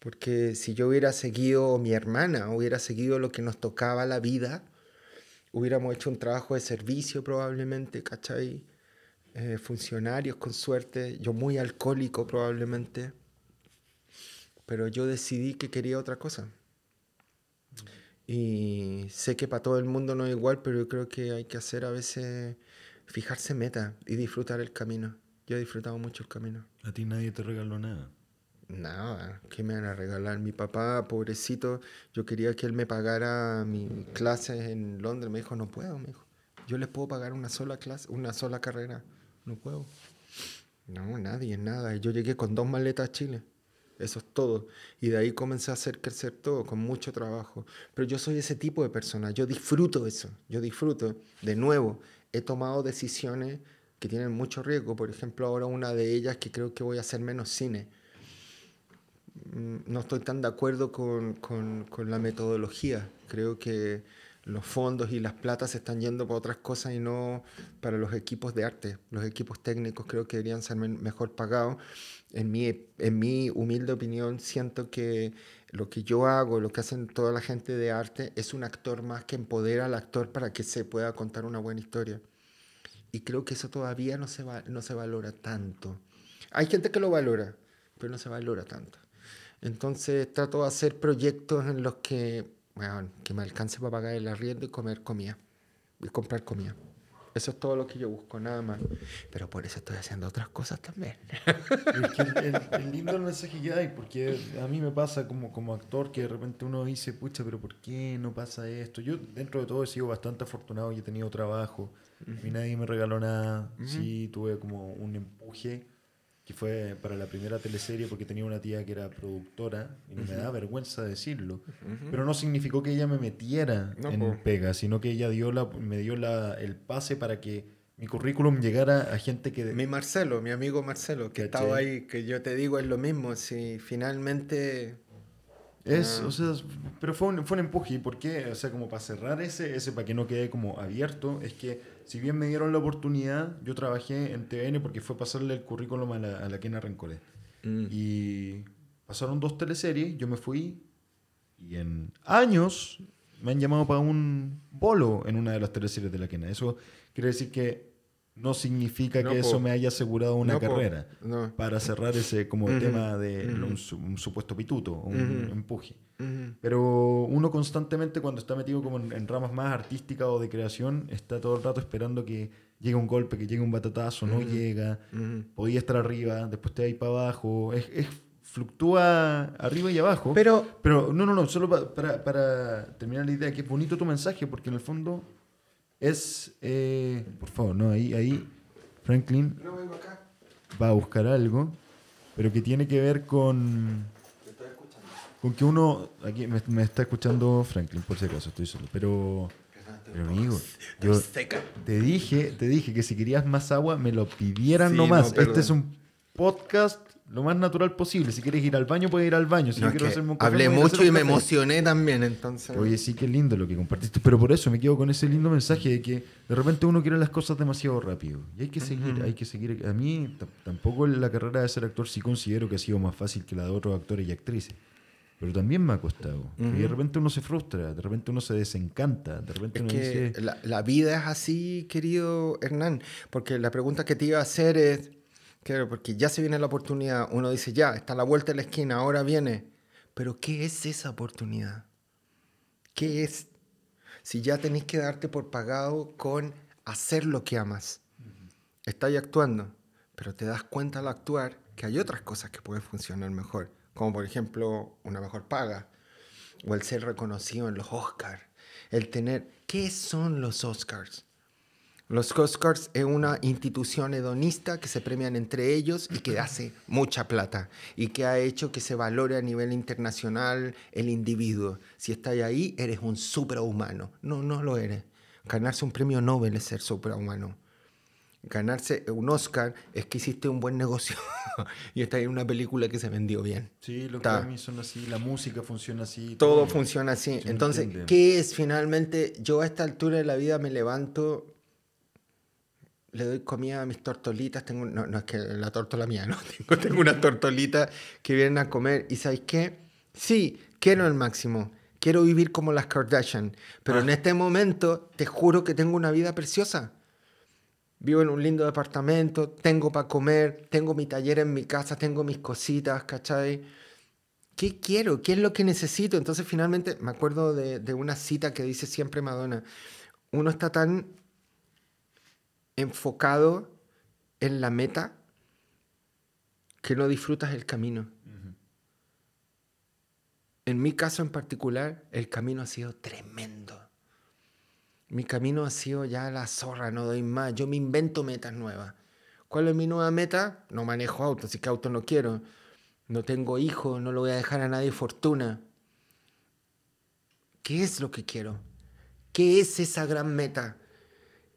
porque si yo hubiera seguido, mi hermana hubiera seguido lo que nos tocaba la vida, hubiéramos hecho un trabajo de servicio probablemente, ¿cachai? Eh, funcionarios con suerte, yo muy alcohólico probablemente, pero yo decidí que quería otra cosa. Y sé que para todo el mundo no es igual, pero yo creo que hay que hacer a veces, fijarse meta y disfrutar el camino. Yo he disfrutado mucho el camino. A ti nadie te regaló nada. Nada, ¿qué me van a regalar? Mi papá, pobrecito, yo quería que él me pagara mis clases en Londres. Me dijo, no puedo, me dijo. Yo les puedo pagar una sola clase, una sola carrera. No puedo. No, nadie, nada. Yo llegué con dos maletas a Chile. Eso es todo. Y de ahí comencé a hacer crecer todo, con mucho trabajo. Pero yo soy ese tipo de persona. Yo disfruto eso. Yo disfruto. De nuevo, he tomado decisiones que tienen mucho riesgo. Por ejemplo, ahora una de ellas que creo que voy a hacer menos cine Mm, no estoy tan de acuerdo con, con, la metodología. Creo que los fondos y las platas se están yendo para otras cosas y no para los equipos de arte. Los equipos técnicos creo que deberían ser mejor pagados. En mi, en mi humilde opinión, siento que lo que yo hago, lo que hacen toda la gente de arte, es un actor más que empodera al actor para que se pueda contar una buena historia. Y creo que eso todavía no se, va, no se valora tanto. Hay gente que lo valora, pero no se valora tanto. Entonces trato de hacer proyectos en los que, bueno, que me alcance para pagar el arriendo y comer comida. Y comprar comida. Eso es todo lo que yo busco, nada más. Pero por eso estoy haciendo otras cosas también. Es, lindo el mensaje que hay, porque a mí me pasa como, como actor que de repente uno dice, pucha, pero ¿por qué no pasa esto? Yo dentro de todo he sido bastante afortunado y he tenido trabajo. y nadie me regaló nada. Sí, tuve como un empuje que fue para la primera teleserie porque tenía una tía que era productora y no me da vergüenza decirlo. Pero no significó que ella me metiera en pega, sino que ella dio la, me dio la, el pase para que mi currículum llegara a gente que... Mi Marcelo, mi amigo Marcelo, que estaba ahí, que yo te digo es lo mismo, si finalmente... Es, ah. o sea, pero fue un, fue un empuje. ¿Y por qué? O sea, como para cerrar ese, ese, para que no quede como abierto, es que si bien me dieron la oportunidad, yo trabajé en TVN porque fue pasarle el currículum a la, a la Kena. Mm. Y pasaron dos teleseries, yo me fui y en años me han llamado para un bolo en una de las teleseries de la Kena. Eso quiere decir que no significa No, que po. eso me haya asegurado una No, carrera. No. Para cerrar ese como tema de un, su- un supuesto pituto, un Ujú. empuje. Pero uno constantemente cuando está metido como en, en ramas más artísticas o de creación, está todo el rato esperando que llegue un golpe, que llegue un batatazo, no llega, podía estar arriba, después te va para abajo, es, es- fluctúa arriba y abajo. Pero Pero no, no, no, solo pa- para, para terminar la idea, que es bonito tu mensaje, porque en el fondo es, eh, por favor, no, ahí, ahí Franklin no vengo acá. va a buscar algo, pero que tiene que ver con, Te estoy escuchando. con que uno, aquí me, me está escuchando Franklin, por si acaso, estoy solo, pero, pero amigo, yo te dije, te dije que si querías más agua me lo pidieran Sí, nomás. no, este es un podcast lo más natural posible. Si quieres ir al baño, puedes ir al baño. Si No, quiero hacerme un café, hablé mucho y me emocioné también, entonces. Oye, sí, qué lindo lo que compartiste. Pero por eso me quedo con ese lindo mensaje de que de repente uno quiere las cosas demasiado rápido. Y hay que seguir, Ujú. hay que seguir. A mí tampoco la carrera de ser actor sí considero que ha sido más fácil que la de otros actores y actrices. Pero también me ha costado. Y de repente uno se frustra, de repente uno se desencanta, de repente Es uno que dice... la, la vida es así, querido Hernán, porque la pregunta que te iba a hacer es, claro, porque ya se viene la oportunidad, uno dice, ya, está a la vuelta de la esquina, ahora viene, pero ¿qué es esa oportunidad? ¿Qué es? Si ya tenés que darte por pagado con hacer lo que amas, estás actuando, pero te das cuenta al actuar que hay otras cosas que pueden funcionar mejor, como por ejemplo una mejor paga, o el ser reconocido en los Oscars, el tener... ¿Qué son los Oscars? Los Oscars es una institución hedonista que se premian entre ellos y que hace mucha plata y que ha hecho que se valore a nivel internacional el individuo. Si estás ahí, eres un superhumano. No, no lo eres. Ganarse un premio Nobel es ser superhumano. Ganarse un Oscar es que hiciste un buen negocio y estás en una película que se vendió bien. Sí, los. Grammys son así, la música funciona así. Todo funciona así. Entonces. ¿qué es finalmente? Yo a esta altura de la vida me levanto, le doy comida a mis tortolitas. Tengo, no, no es que la tortola mía, no. Tengo, tengo unas tortolitas que vienen a comer. ¿Y sabéis qué? Sí, quiero el máximo. Quiero vivir como las Kardashian. Pero Ah. en este momento, te juro que tengo una vida preciosa. Vivo en un lindo departamento, tengo para comer, tengo mi taller en mi casa, tengo mis cositas, ¿cachai? ¿Qué quiero? ¿Qué es lo que necesito? Entonces finalmente me acuerdo de, de una cita que dice siempre Madonna. Uno está tan enfocado en la meta que no disfrutas el camino. En mi caso en particular, el camino ha sido tremendo. Mi camino ha sido ya la zorra, no doy más. Yo me invento metas nuevas. ¿Cuál es mi nueva meta? No manejo auto, así que auto no quiero. No tengo hijos, no lo voy a dejar a nadie fortuna. ¿Qué es lo que quiero? ¿Qué es esa gran meta?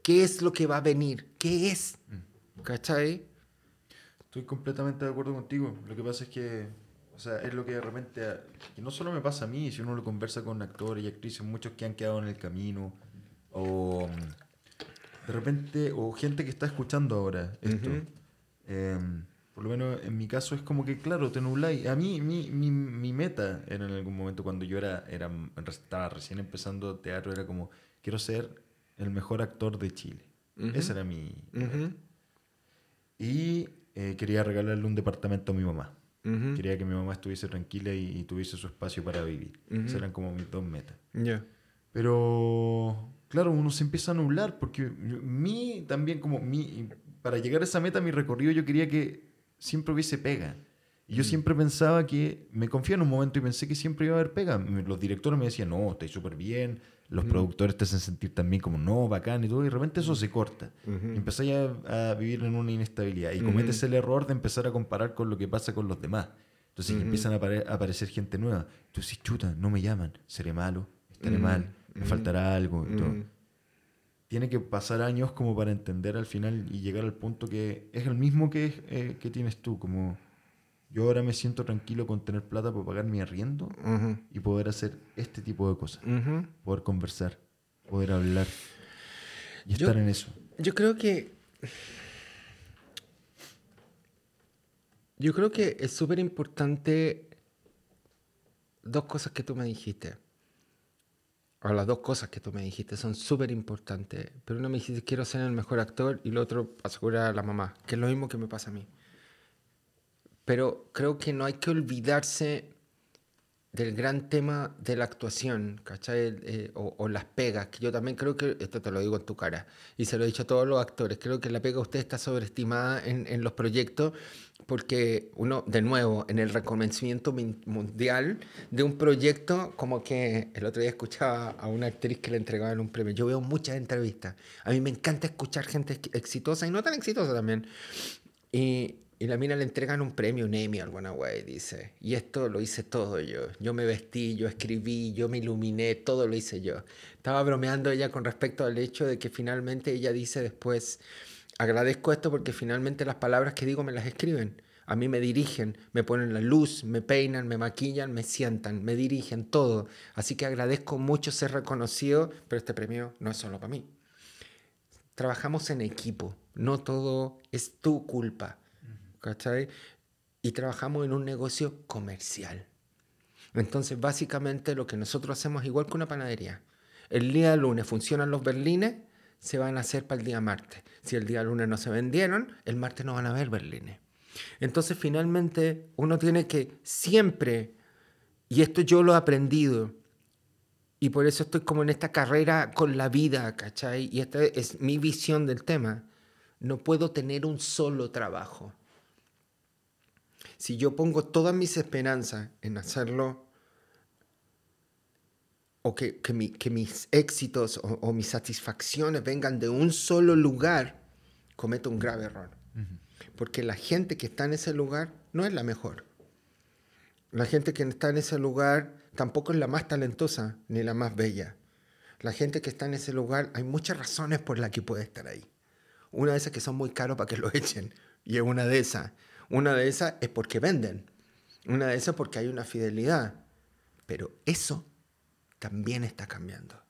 ¿Qué es lo que va a venir? ¿Qué es? ¿Cachai? Estoy completamente de acuerdo contigo. Lo que pasa es que, o sea, es lo que de repente, que no solo me pasa a mí, si uno lo conversa con actores y actrices, muchos que han quedado en el camino, o mm, de repente, o gente que está escuchando ahora esto. Ujú. Em, por lo menos en mi caso es como que, claro, te nubláis. A mí, mi, mi, mi meta era en algún momento cuando yo era, era, estaba recién empezando teatro, era como, quiero ser el mejor actor de Chile. Ujú. Ese era mi, Ujú, y eh, quería regalarle un departamento a mi mamá. Quería que mi mamá estuviese tranquila y, y tuviese su espacio para vivir. Esas eran como mis dos metas. Pero, claro, uno se empieza a nublar porque mi también como mi... Para llegar a esa meta, mi recorrido, yo quería que siempre hubiese pega. Y yo siempre pensaba que, me confié en un momento y pensé que siempre iba a haber pega. Los directores me decían, no, estáis súper bien. Los productores te hacen sentir también como, no, bacán y todo. Y de repente eso se corta. Ujú. Y empecé a, a vivir en una inestabilidad. Y cometes el error de empezar a comparar con lo que pasa con los demás. Entonces empiezan a, apare- a aparecer gente nueva. Tú dices, chuta, no me llaman. Seré malo, estaré mal, me faltará algo. y todo. Tiene que pasar años como para entender al final y llegar al punto que es el mismo que, eh, que tienes tú. Como yo ahora me siento tranquilo con tener plata para pagar mi arriendo y poder hacer este tipo de cosas. Poder conversar, poder hablar y Yo- estar en eso. Yo creo que. Yo creo que es súper importante dos cosas que tú me dijiste. a las dos cosas que tú me dijiste son súper importantes. Pero uno me dijiste, quiero ser el mejor actor y el otro, asegurar a la mamá, que es lo mismo que me pasa a mí. Pero creo que no hay que olvidarse del gran tema de la actuación, ¿cachai? Eh, o, las pegas, que yo también creo que, esto te lo digo en tu cara, y se lo he dicho a todos los actores, creo que la pega usted está sobreestimada en, en los proyectos, porque uno, de nuevo, en el reconocimiento mundial de un proyecto, como que el otro día escuchaba a una actriz que le entregaban un premio, yo veo muchas entrevistas, a mí me encanta escuchar gente exitosa y no tan exitosa también, y, y la mina le entregan un premio, un Emmy, alguna güey, dice. Y esto lo hice todo yo. Yo me vestí, yo escribí, yo me iluminé, todo lo hice yo. Estaba bromeando ella con respecto al hecho de que finalmente ella dice después, agradezco esto porque finalmente las palabras que digo me las escriben. A mí me dirigen, me ponen la luz, me peinan, me maquillan, me sientan, me dirigen, todo. Así que agradezco mucho ser reconocido, pero este premio no es solo para mí. Trabajamos en equipo, no todo es tu culpa Y trabajamos en un negocio comercial. Entonces, básicamente lo que nosotros hacemos es igual que una panadería. El día lunes funcionan los berlines, se van a hacer para el día martes. Si el día lunes no se vendieron, el martes no van a haber berlines. Entonces, finalmente, uno tiene que siempre, y esto yo lo he aprendido, y por eso estoy como en esta carrera con la vida, ¿cachai? Y esta es mi visión del tema. No puedo tener un solo trabajo si yo pongo todas mis esperanzas en hacerlo, o que, que, mis éxitos o, mis satisfacciones vengan de un solo lugar, cometo un grave error. Porque la gente que está en ese lugar no es la mejor. La gente que está en ese lugar tampoco es la más talentosa ni la más bella. La gente que está en ese lugar, hay muchas razones por las que puede estar ahí. Una de esas que son muy caros para que lo echen. Y es una de esas. Una de esas es porque venden. Una de esas porque hay una fidelidad. Pero eso también está cambiando.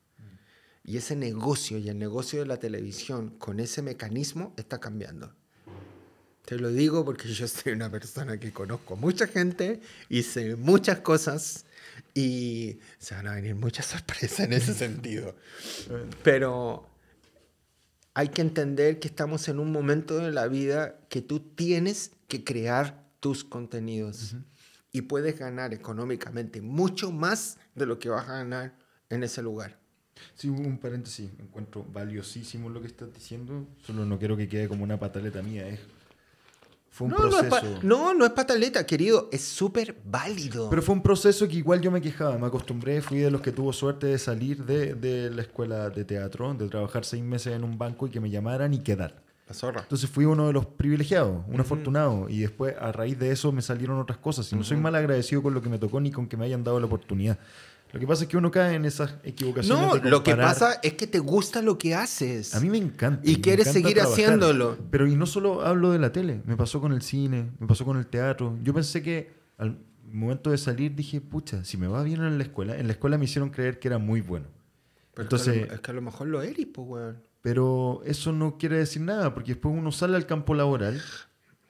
Y ese negocio y el negocio de la televisión con ese mecanismo está cambiando. Te lo digo porque yo soy una persona que conozco mucha gente y sé muchas cosas y se van a venir muchas sorpresas en ese sentido. Pero hay que entender que estamos en un momento de la vida que tú tienes que crear tus contenidos y puedes ganar económicamente mucho más de lo que vas a ganar en ese lugar. Sí, un paréntesis, encuentro valiosísimo lo que estás diciendo, solo no quiero que quede como una pataleta mía, es fue un no, proceso. No, no, es pataleta, querido. Es súper válido. Pero fue un proceso que igual yo me quejaba. Me acostumbré, fui de los que tuvo suerte de salir de, de la escuela de teatro, de trabajar seis meses en un banco y que me llamaran y quedar. La zorra. Entonces fui uno de los privilegiados, un afortunado. Y después, a raíz de eso, me salieron otras cosas. Y no soy mal agradecido con lo que me tocó ni con que me hayan dado la oportunidad. Lo que pasa es que uno cae en esas equivocaciones. No, lo que pasa es que te gusta lo que haces. A mí me encanta. Y quieres seguir haciéndolo. Pero y no solo hablo de la tele, me pasó con el cine, me pasó con el teatro. Yo pensé que al momento de salir dije, pucha, si me va bien en la escuela, en la escuela me hicieron creer que era muy bueno. Entonces, es que, a lo, mejor lo eres, pues, weón. Pero eso no quiere decir nada, porque después uno sale al campo laboral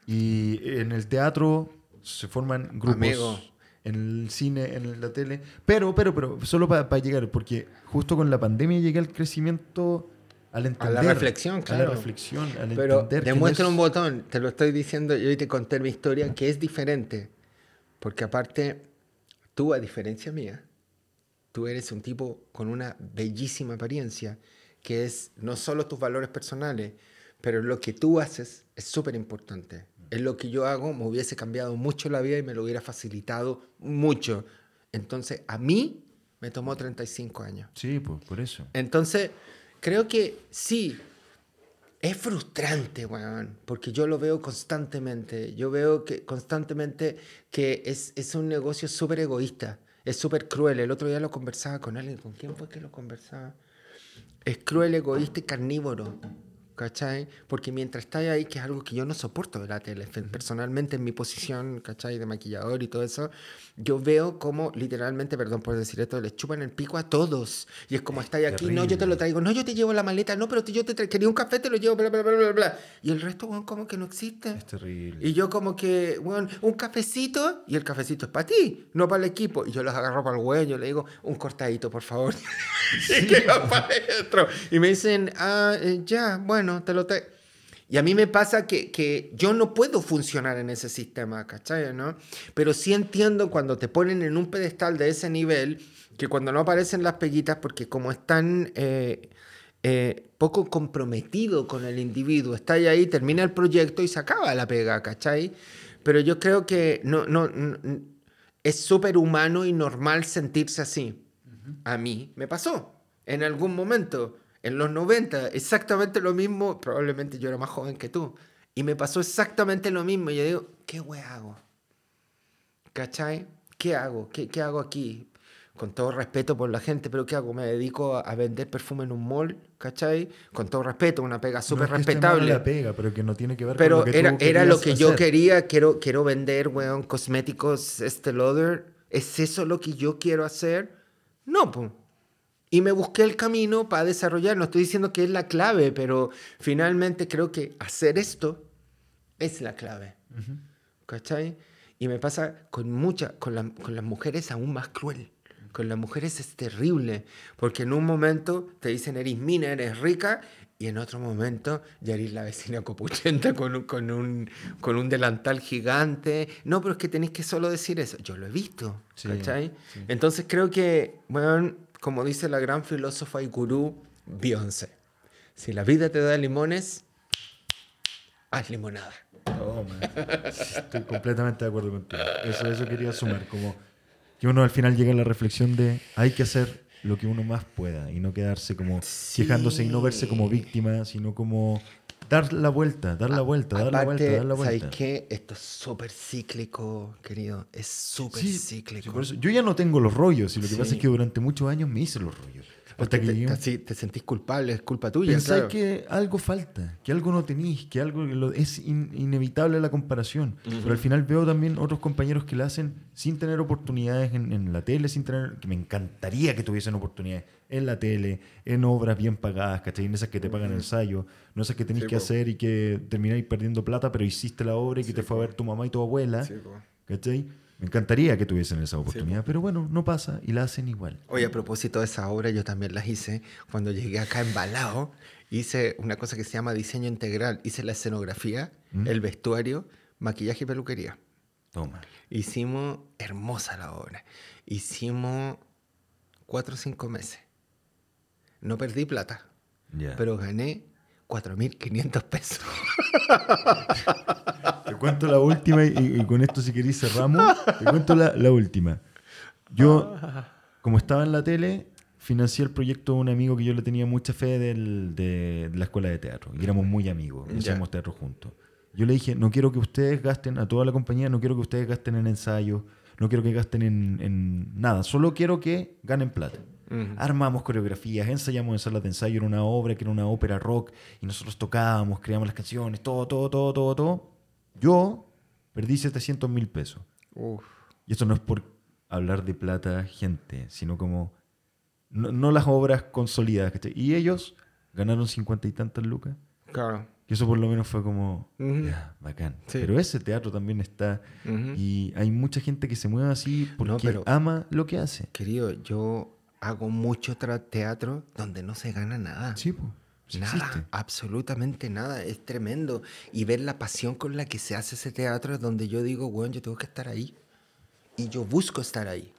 y en el teatro se forman grupos en el cine, en la tele. Pero, pero, pero, solo para llegar, porque justo con la pandemia llega el crecimiento al entender. A la reflexión, claro. A la reflexión, al pero entender. Demuestra un botón, te lo estoy diciendo, yo hoy te conté mi historia, que es diferente. Porque aparte, tú, a diferencia mía, tú eres un tipo con una bellísima apariencia, que es no solo tus valores personales, pero lo que tú haces es súper importante en lo que yo hago me hubiese cambiado mucho la vida y me lo hubiera facilitado mucho. Entonces, a mí me tomó 35 años. Sí, pues por eso. Entonces, creo que sí, es frustrante, weón, porque yo lo veo constantemente. Yo veo que constantemente que es, es un negocio súper egoísta, es súper cruel. El otro día lo conversaba con alguien, ¿con quién fue que lo conversaba? Es cruel, egoísta y carnívoro ¿cachai? Porque mientras estás ahí, que es algo que yo no soporto de la tele, personalmente en mi posición, ¿cachai? De maquillador y todo eso, yo veo como literalmente, perdón por decir esto, les chupan el pico a todos. Y es como, estáis aquí, no, yo te lo traigo, no, yo te llevo la maleta, no, pero yo te traigo, quería un café, te lo llevo, bla, bla, bla, bla, bla. Y el resto, bueno, como que no existe. Es terrible. Y yo como que, bueno, un cafecito, y el cafecito es para ti, no para el equipo. Y yo los agarro para el huevo, yo le digo, un cortadito, por favor. y que para adentro. Y me dicen, ah, eh, ya, bueno, te lo traigo. Y a mí me pasa que, que, yo no puedo funcionar en ese sistema, ¿cachai? ¿no? Pero sí entiendo cuando te ponen en un pedestal de ese nivel, que cuando no aparecen las peguitas, porque como están eh, eh, poco comprometido con el individuo, está ahí, ahí, termina el proyecto y se acaba la pega, ¿cachai? Pero yo creo que no, no, es súper humano y normal sentirse así. A mí me pasó en algún momento en los 90, exactamente lo mismo, probablemente yo era más joven que tú, y me pasó exactamente lo mismo, y yo digo, ¿qué hago? ¿Cachai? ¿Qué hago? ¿Qué, ¿Qué hago aquí? Con todo respeto por la gente, pero ¿qué hago? ¿Me dedico a vender perfume en un mall? ¿Cachai? Con todo respeto, una pega súper no es respetable. la pega, pero que no tiene que ver pero con lo que era, tú era lo que yo quería, quiero, quiero vender, weón, cosméticos este Lauder. ¿Es eso lo que yo quiero hacer? No, pues. Y me busqué el camino para desarrollar. No estoy diciendo que es la clave, pero finalmente creo que hacer esto es la clave. ¿Cachai? Y me pasa con, mucha, con, la- con las mujeres aún más cruel. Con las mujeres es terrible, porque en un momento te dicen eres mina, eres rica, y en otro momento ya eres la vecina copuchenta con un, con un, con un delantal gigante. No, pero es que tenéis que solo decir eso. Yo lo he visto, Sí, ¿cachai? Entonces creo que, bueno, como dice la gran filósofa y gurú Beyoncé, si la vida te da limones, haz limonada. Sí, Estoy completamente de acuerdo contigo. Eso, eso quería sumar, como que uno al final llega a la reflexión de hay que hacer lo que uno más pueda y no quedarse como quejándose y no verse como víctima, sino como dar la vuelta, dar la vuelta, dar la vuelta, dar la vuelta. ¿sabes qué? Esto es súper cíclico, querido. Es súper Sí, cíclico. sí, por eso- yo ya no tengo los rollos y lo que pasa es que durante muchos años me hice los rollos. Porque te, un- así te sentís culpable, es culpa tuya. pensáis claro. que algo falta, que algo no tenéis, que algo lo- es in- inevitable la comparación. Pero al final veo también otros compañeros que la hacen sin tener oportunidades en, en la tele, sin tener, que me encantaría que tuviesen oportunidades en la tele, en obras bien pagadas, ¿cachai? En esas que te pagan ensayo, no esas que tenéis Sí, que po. hacer y que termináis perdiendo plata, pero hiciste la obra y que te fue a ver tu mamá y tu abuela, Sí, po. ¿cachai? Me encantaría que tuviesen esa oportunidad, pero bueno, no pasa y la hacen igual. Oye, a propósito de esa obra, yo también las hice. Cuando llegué acá en Balao, hice una cosa que se llama diseño integral. Hice la escenografía, ¿Mm? el vestuario, maquillaje y peluquería. Toma. Hicimos hermosa la obra. Hicimos cuatro o cinco meses. No perdí plata, Ya. pero gané 4.500 pesos. Te cuento la última y, y con esto si queréis cerramos. Te cuento la, la última. Yo, como estaba en la tele, financié el proyecto de un amigo que yo le tenía mucha fe del- de, de la escuela de teatro. Y éramos muy amigos, y hacíamos teatro juntos. Yo le dije, no quiero que ustedes gasten, a toda la compañía, no quiero que ustedes gasten en ensayos, no quiero que gasten en, en nada, solo quiero que ganen plata. Armamos coreografías, ensayamos en salas de ensayo, era una obra que era una ópera rock, y nosotros tocábamos, creábamos las canciones, todo, todo, todo, todo, todo. Yo perdí 700 mil pesos. Uf. Y esto no es por hablar de plata, gente, sino como no, no las obras consolidadas. ¿cachai? Y ellos ganaron cincuenta y tantas lucas. Claro. Que eso por lo menos fue como, Ujú. ya, bacán. Sí. Pero ese teatro también está. Ujú. Y hay mucha gente que se mueve así porque No, ama lo que hace. Querido, yo hago mucho teatro donde no se gana nada. Sí, pues. Nada, existe. absolutamente nada. Es tremendo. Y ver la pasión con la que se hace ese teatro es donde yo digo, bueno, yo tengo que estar ahí. Y yo busco estar ahí.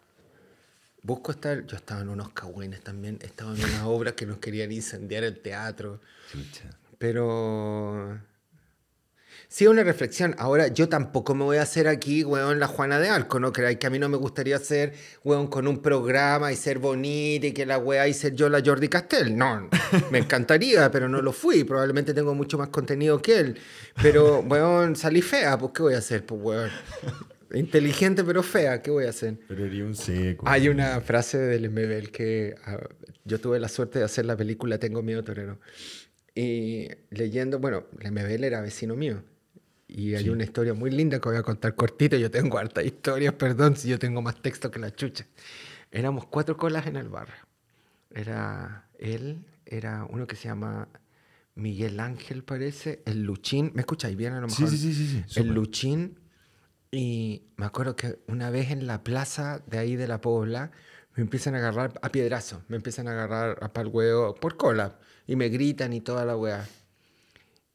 Busco estar. Yo estaba en unos cagüines también. Estaba en unas obras que nos querían incendiar el teatro. Chucha. Pero. Sí, una reflexión. Ahora, yo tampoco me voy a hacer aquí, weón, la Juana de Arco, ¿no? Creáis que a mí no me gustaría ser, weón, con un programa y ser bonita y que la weá y ser yo la Jordi Castell. No, me encantaría, pero no lo fui. Probablemente tengo mucho más contenido que él. Pero, weón, salí fea, pues, ¿qué voy a hacer, pues, weón? Inteligente pero fea, ¿qué voy a hacer? Pero haría un seco. Hay una frase del MBL que ah, yo tuve la suerte de hacer la película Tengo miedo torero. Y leyendo, bueno, Lemebel era vecino mío. Y hay una historia muy linda que voy a contar cortito. Yo tengo hartas historias, perdón, si yo tengo más texto que la chucha. Éramos cuatro colas en el barrio. Era él, era uno que se llama Miguel Ángel, parece, el Luchín. ¿Me escucháis bien a lo mejor? Sí, sí, sí, sí, sí, El. Luchín. Y me acuerdo que una vez en la plaza de ahí de la Pobla, me empiezan a agarrar a piedrazo, me empiezan a agarrar a pal huevo por cola. Y me gritan y toda la weá.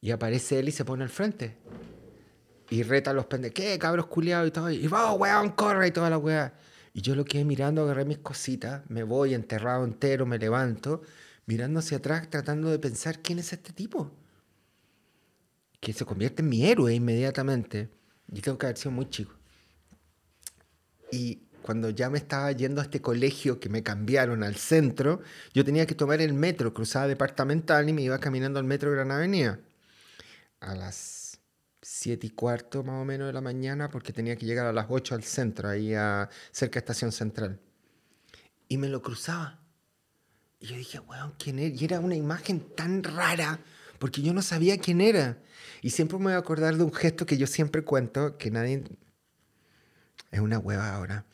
Y aparece él y se pone al frente. Y reta a los pendejos, ¿qué cabros culiados y todo? Y vamos, weón, corre y toda la weá. Y yo lo quedé mirando, agarré mis cositas, me voy enterrado entero, me levanto, mirando hacia atrás, tratando de pensar quién es este tipo. Que se convierte en mi héroe inmediatamente. Yo tengo que haber sido muy chico. Y cuando ya me estaba yendo a este colegio que me cambiaron al centro, yo tenía que tomar el metro, cruzaba departamental y me iba caminando al metro Gran Avenida. A las siete y cuarto más o menos de la mañana, porque tenía que llegar a las 8 al centro, ahí a, cerca de Estación Central. Y me lo cruzaba. Y yo dije, weón, ¿quién es? Y era una imagen tan rara, porque yo no sabía quién era. Y siempre me voy a acordar de un gesto que yo siempre cuento, que nadie... Es una hueva ahora.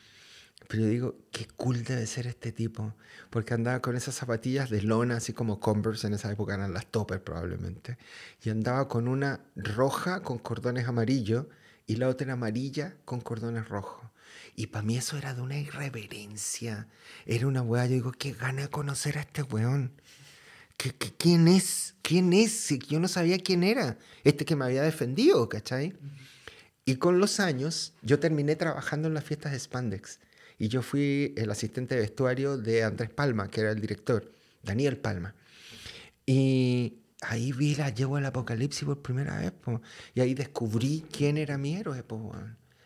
Pero yo digo, qué cool debe ser este tipo. Porque andaba con esas zapatillas de lona, así como Converse, en esa época eran las Topper probablemente. Y andaba con una roja con cordones amarillos y la otra amarilla con cordones rojos. Y para mí eso era de una irreverencia. Era una weá, yo digo, qué gana de conocer a este weón. ¿Qué, qué- quién es? ¿Quién es? Yo no sabía quién era. Este que me había defendido, ¿cachai? Y con los años, yo terminé trabajando en las fiestas de Spandex. Y yo fui el asistente de vestuario de Andrés Palma, que era el director, Daniel Palma. Y ahí vi la yegua del apocalipsis por primera vez, po. y ahí descubrí quién era mi héroe, po.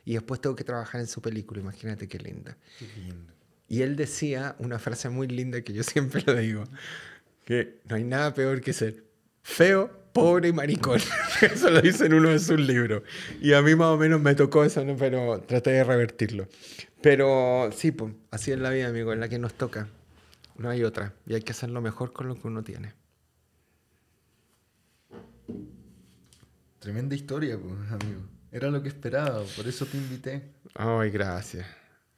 Y después tengo que trabajar en su película, imagínate qué linda. Qué lindo. Y él decía una frase muy linda que yo siempre lo digo, que no hay nada peor que ser feo, pobre y maricón. Eso lo dice en uno de sus libros. Y a mí más o menos me tocó eso, ¿no? pero traté de revertirlo. Pero sí, pues, así es la vida, amigo, en la que nos toca. No hay otra. Y hay que hacerlo mejor con lo que uno tiene. Tremenda historia, pues, amigo. Era lo que esperaba, por eso te invité, Ay, gracias.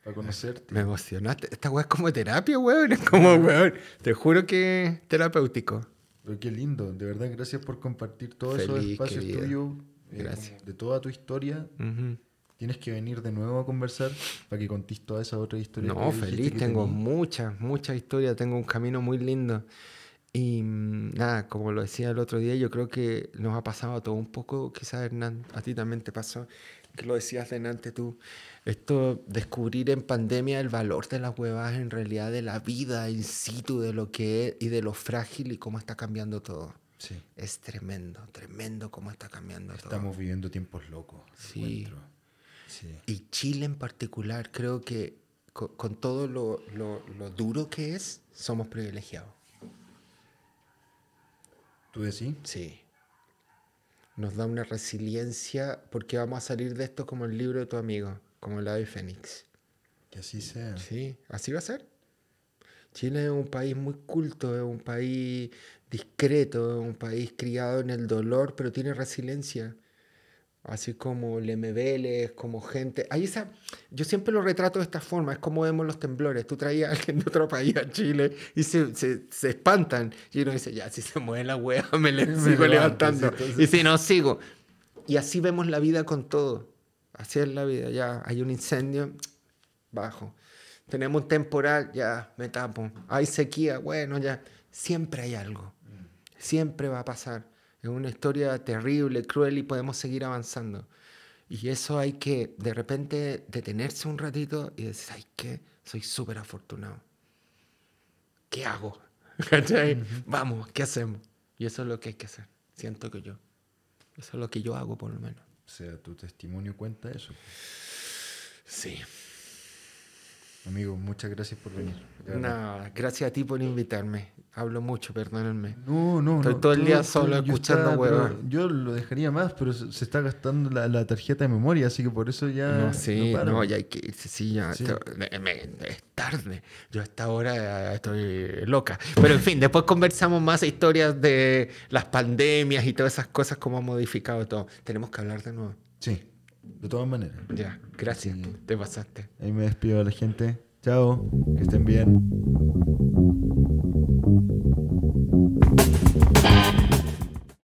para conocerte. Me emocionaste. Esta weá es como terapia, weón. Es como, weón. Te juro que terapéutico. Pero qué lindo, de verdad, gracias por compartir todos esos espacios tuyos, eh, de toda tu historia. Tienes que venir de nuevo a conversar para que contés todas esas otras historias. No, feliz, tengo muchas, muchas historias, tengo un camino muy lindo. Y mm, nada, como lo decía el otro día, yo creo que nos ha pasado a todo un poco, quizás Hernán, a ti también te pasó, que lo decías delante tú, esto, descubrir en pandemia el valor de las huevas en realidad de la vida in situ, de lo que es y de lo frágil y cómo está cambiando todo. Sí, Es tremendo, tremendo cómo está cambiando todo. estamos viviendo tiempos locos. Sí. Sí. Y Chile en particular, creo que co- con, todo lo, lo- lo duro que es, somos privilegiados. ¿Tú decís? Sí. Nos da una resiliencia porque vamos a salir de esto como el libro de tu amigo, como el ave fénix. Que así sea. Sí, así va a ser. Chile es un país muy culto, es un país discreto, es un país criado en el dolor, pero tiene resiliencia. Así como Lemebel, como gente. Ahí esa, yo siempre lo retrato de esta forma, es como vemos los temblores. Tú traías a alguien de otro país a Chile y se, se, se espantan. Y uno dice, ya, si se mueve la wea, me, le Me sigo levanto, levantando. entonces- Y si no, sigo. Y así vemos la vida con todo. Así es la vida. Ya hay un incendio, bajo. Tenemos un temporal, ya me tapo. Hay sequía, bueno, ya. Siempre hay algo. Siempre va a pasar. Es una historia terrible, cruel y podemos seguir avanzando. Y eso hay que de repente detenerse un ratito y decir, ay, ¿qué? Soy súper afortunado. ¿Qué hago? ¿Cachai? Vamos, ¿qué hacemos? Y eso es lo que hay que hacer. Siento que yo. Eso es lo que yo hago, por lo menos. O sea, tu testimonio cuenta eso. Sí. Amigo, muchas gracias por venir. Nada, gracias a ti por invitarme. Hablo mucho, perdónenme. No, no, Estoy no, todo el día solo escuchando huevas. pero Yo lo dejaría más, pero se, se está gastando la, la tarjeta de memoria, así que por eso ya. No, sí, no, ya hay que irse, sí, ya. Sí. es tarde. Yo a esta hora estoy loca. Pero en fin, después conversamos más historias de las pandemias y todas esas cosas, cómo ha modificado todo. Tenemos que hablar de nuevo. Sí, de todas maneras. Ya, gracias. Sí. Te pasaste. Ahí me despido de la gente. Chao, que estén bien.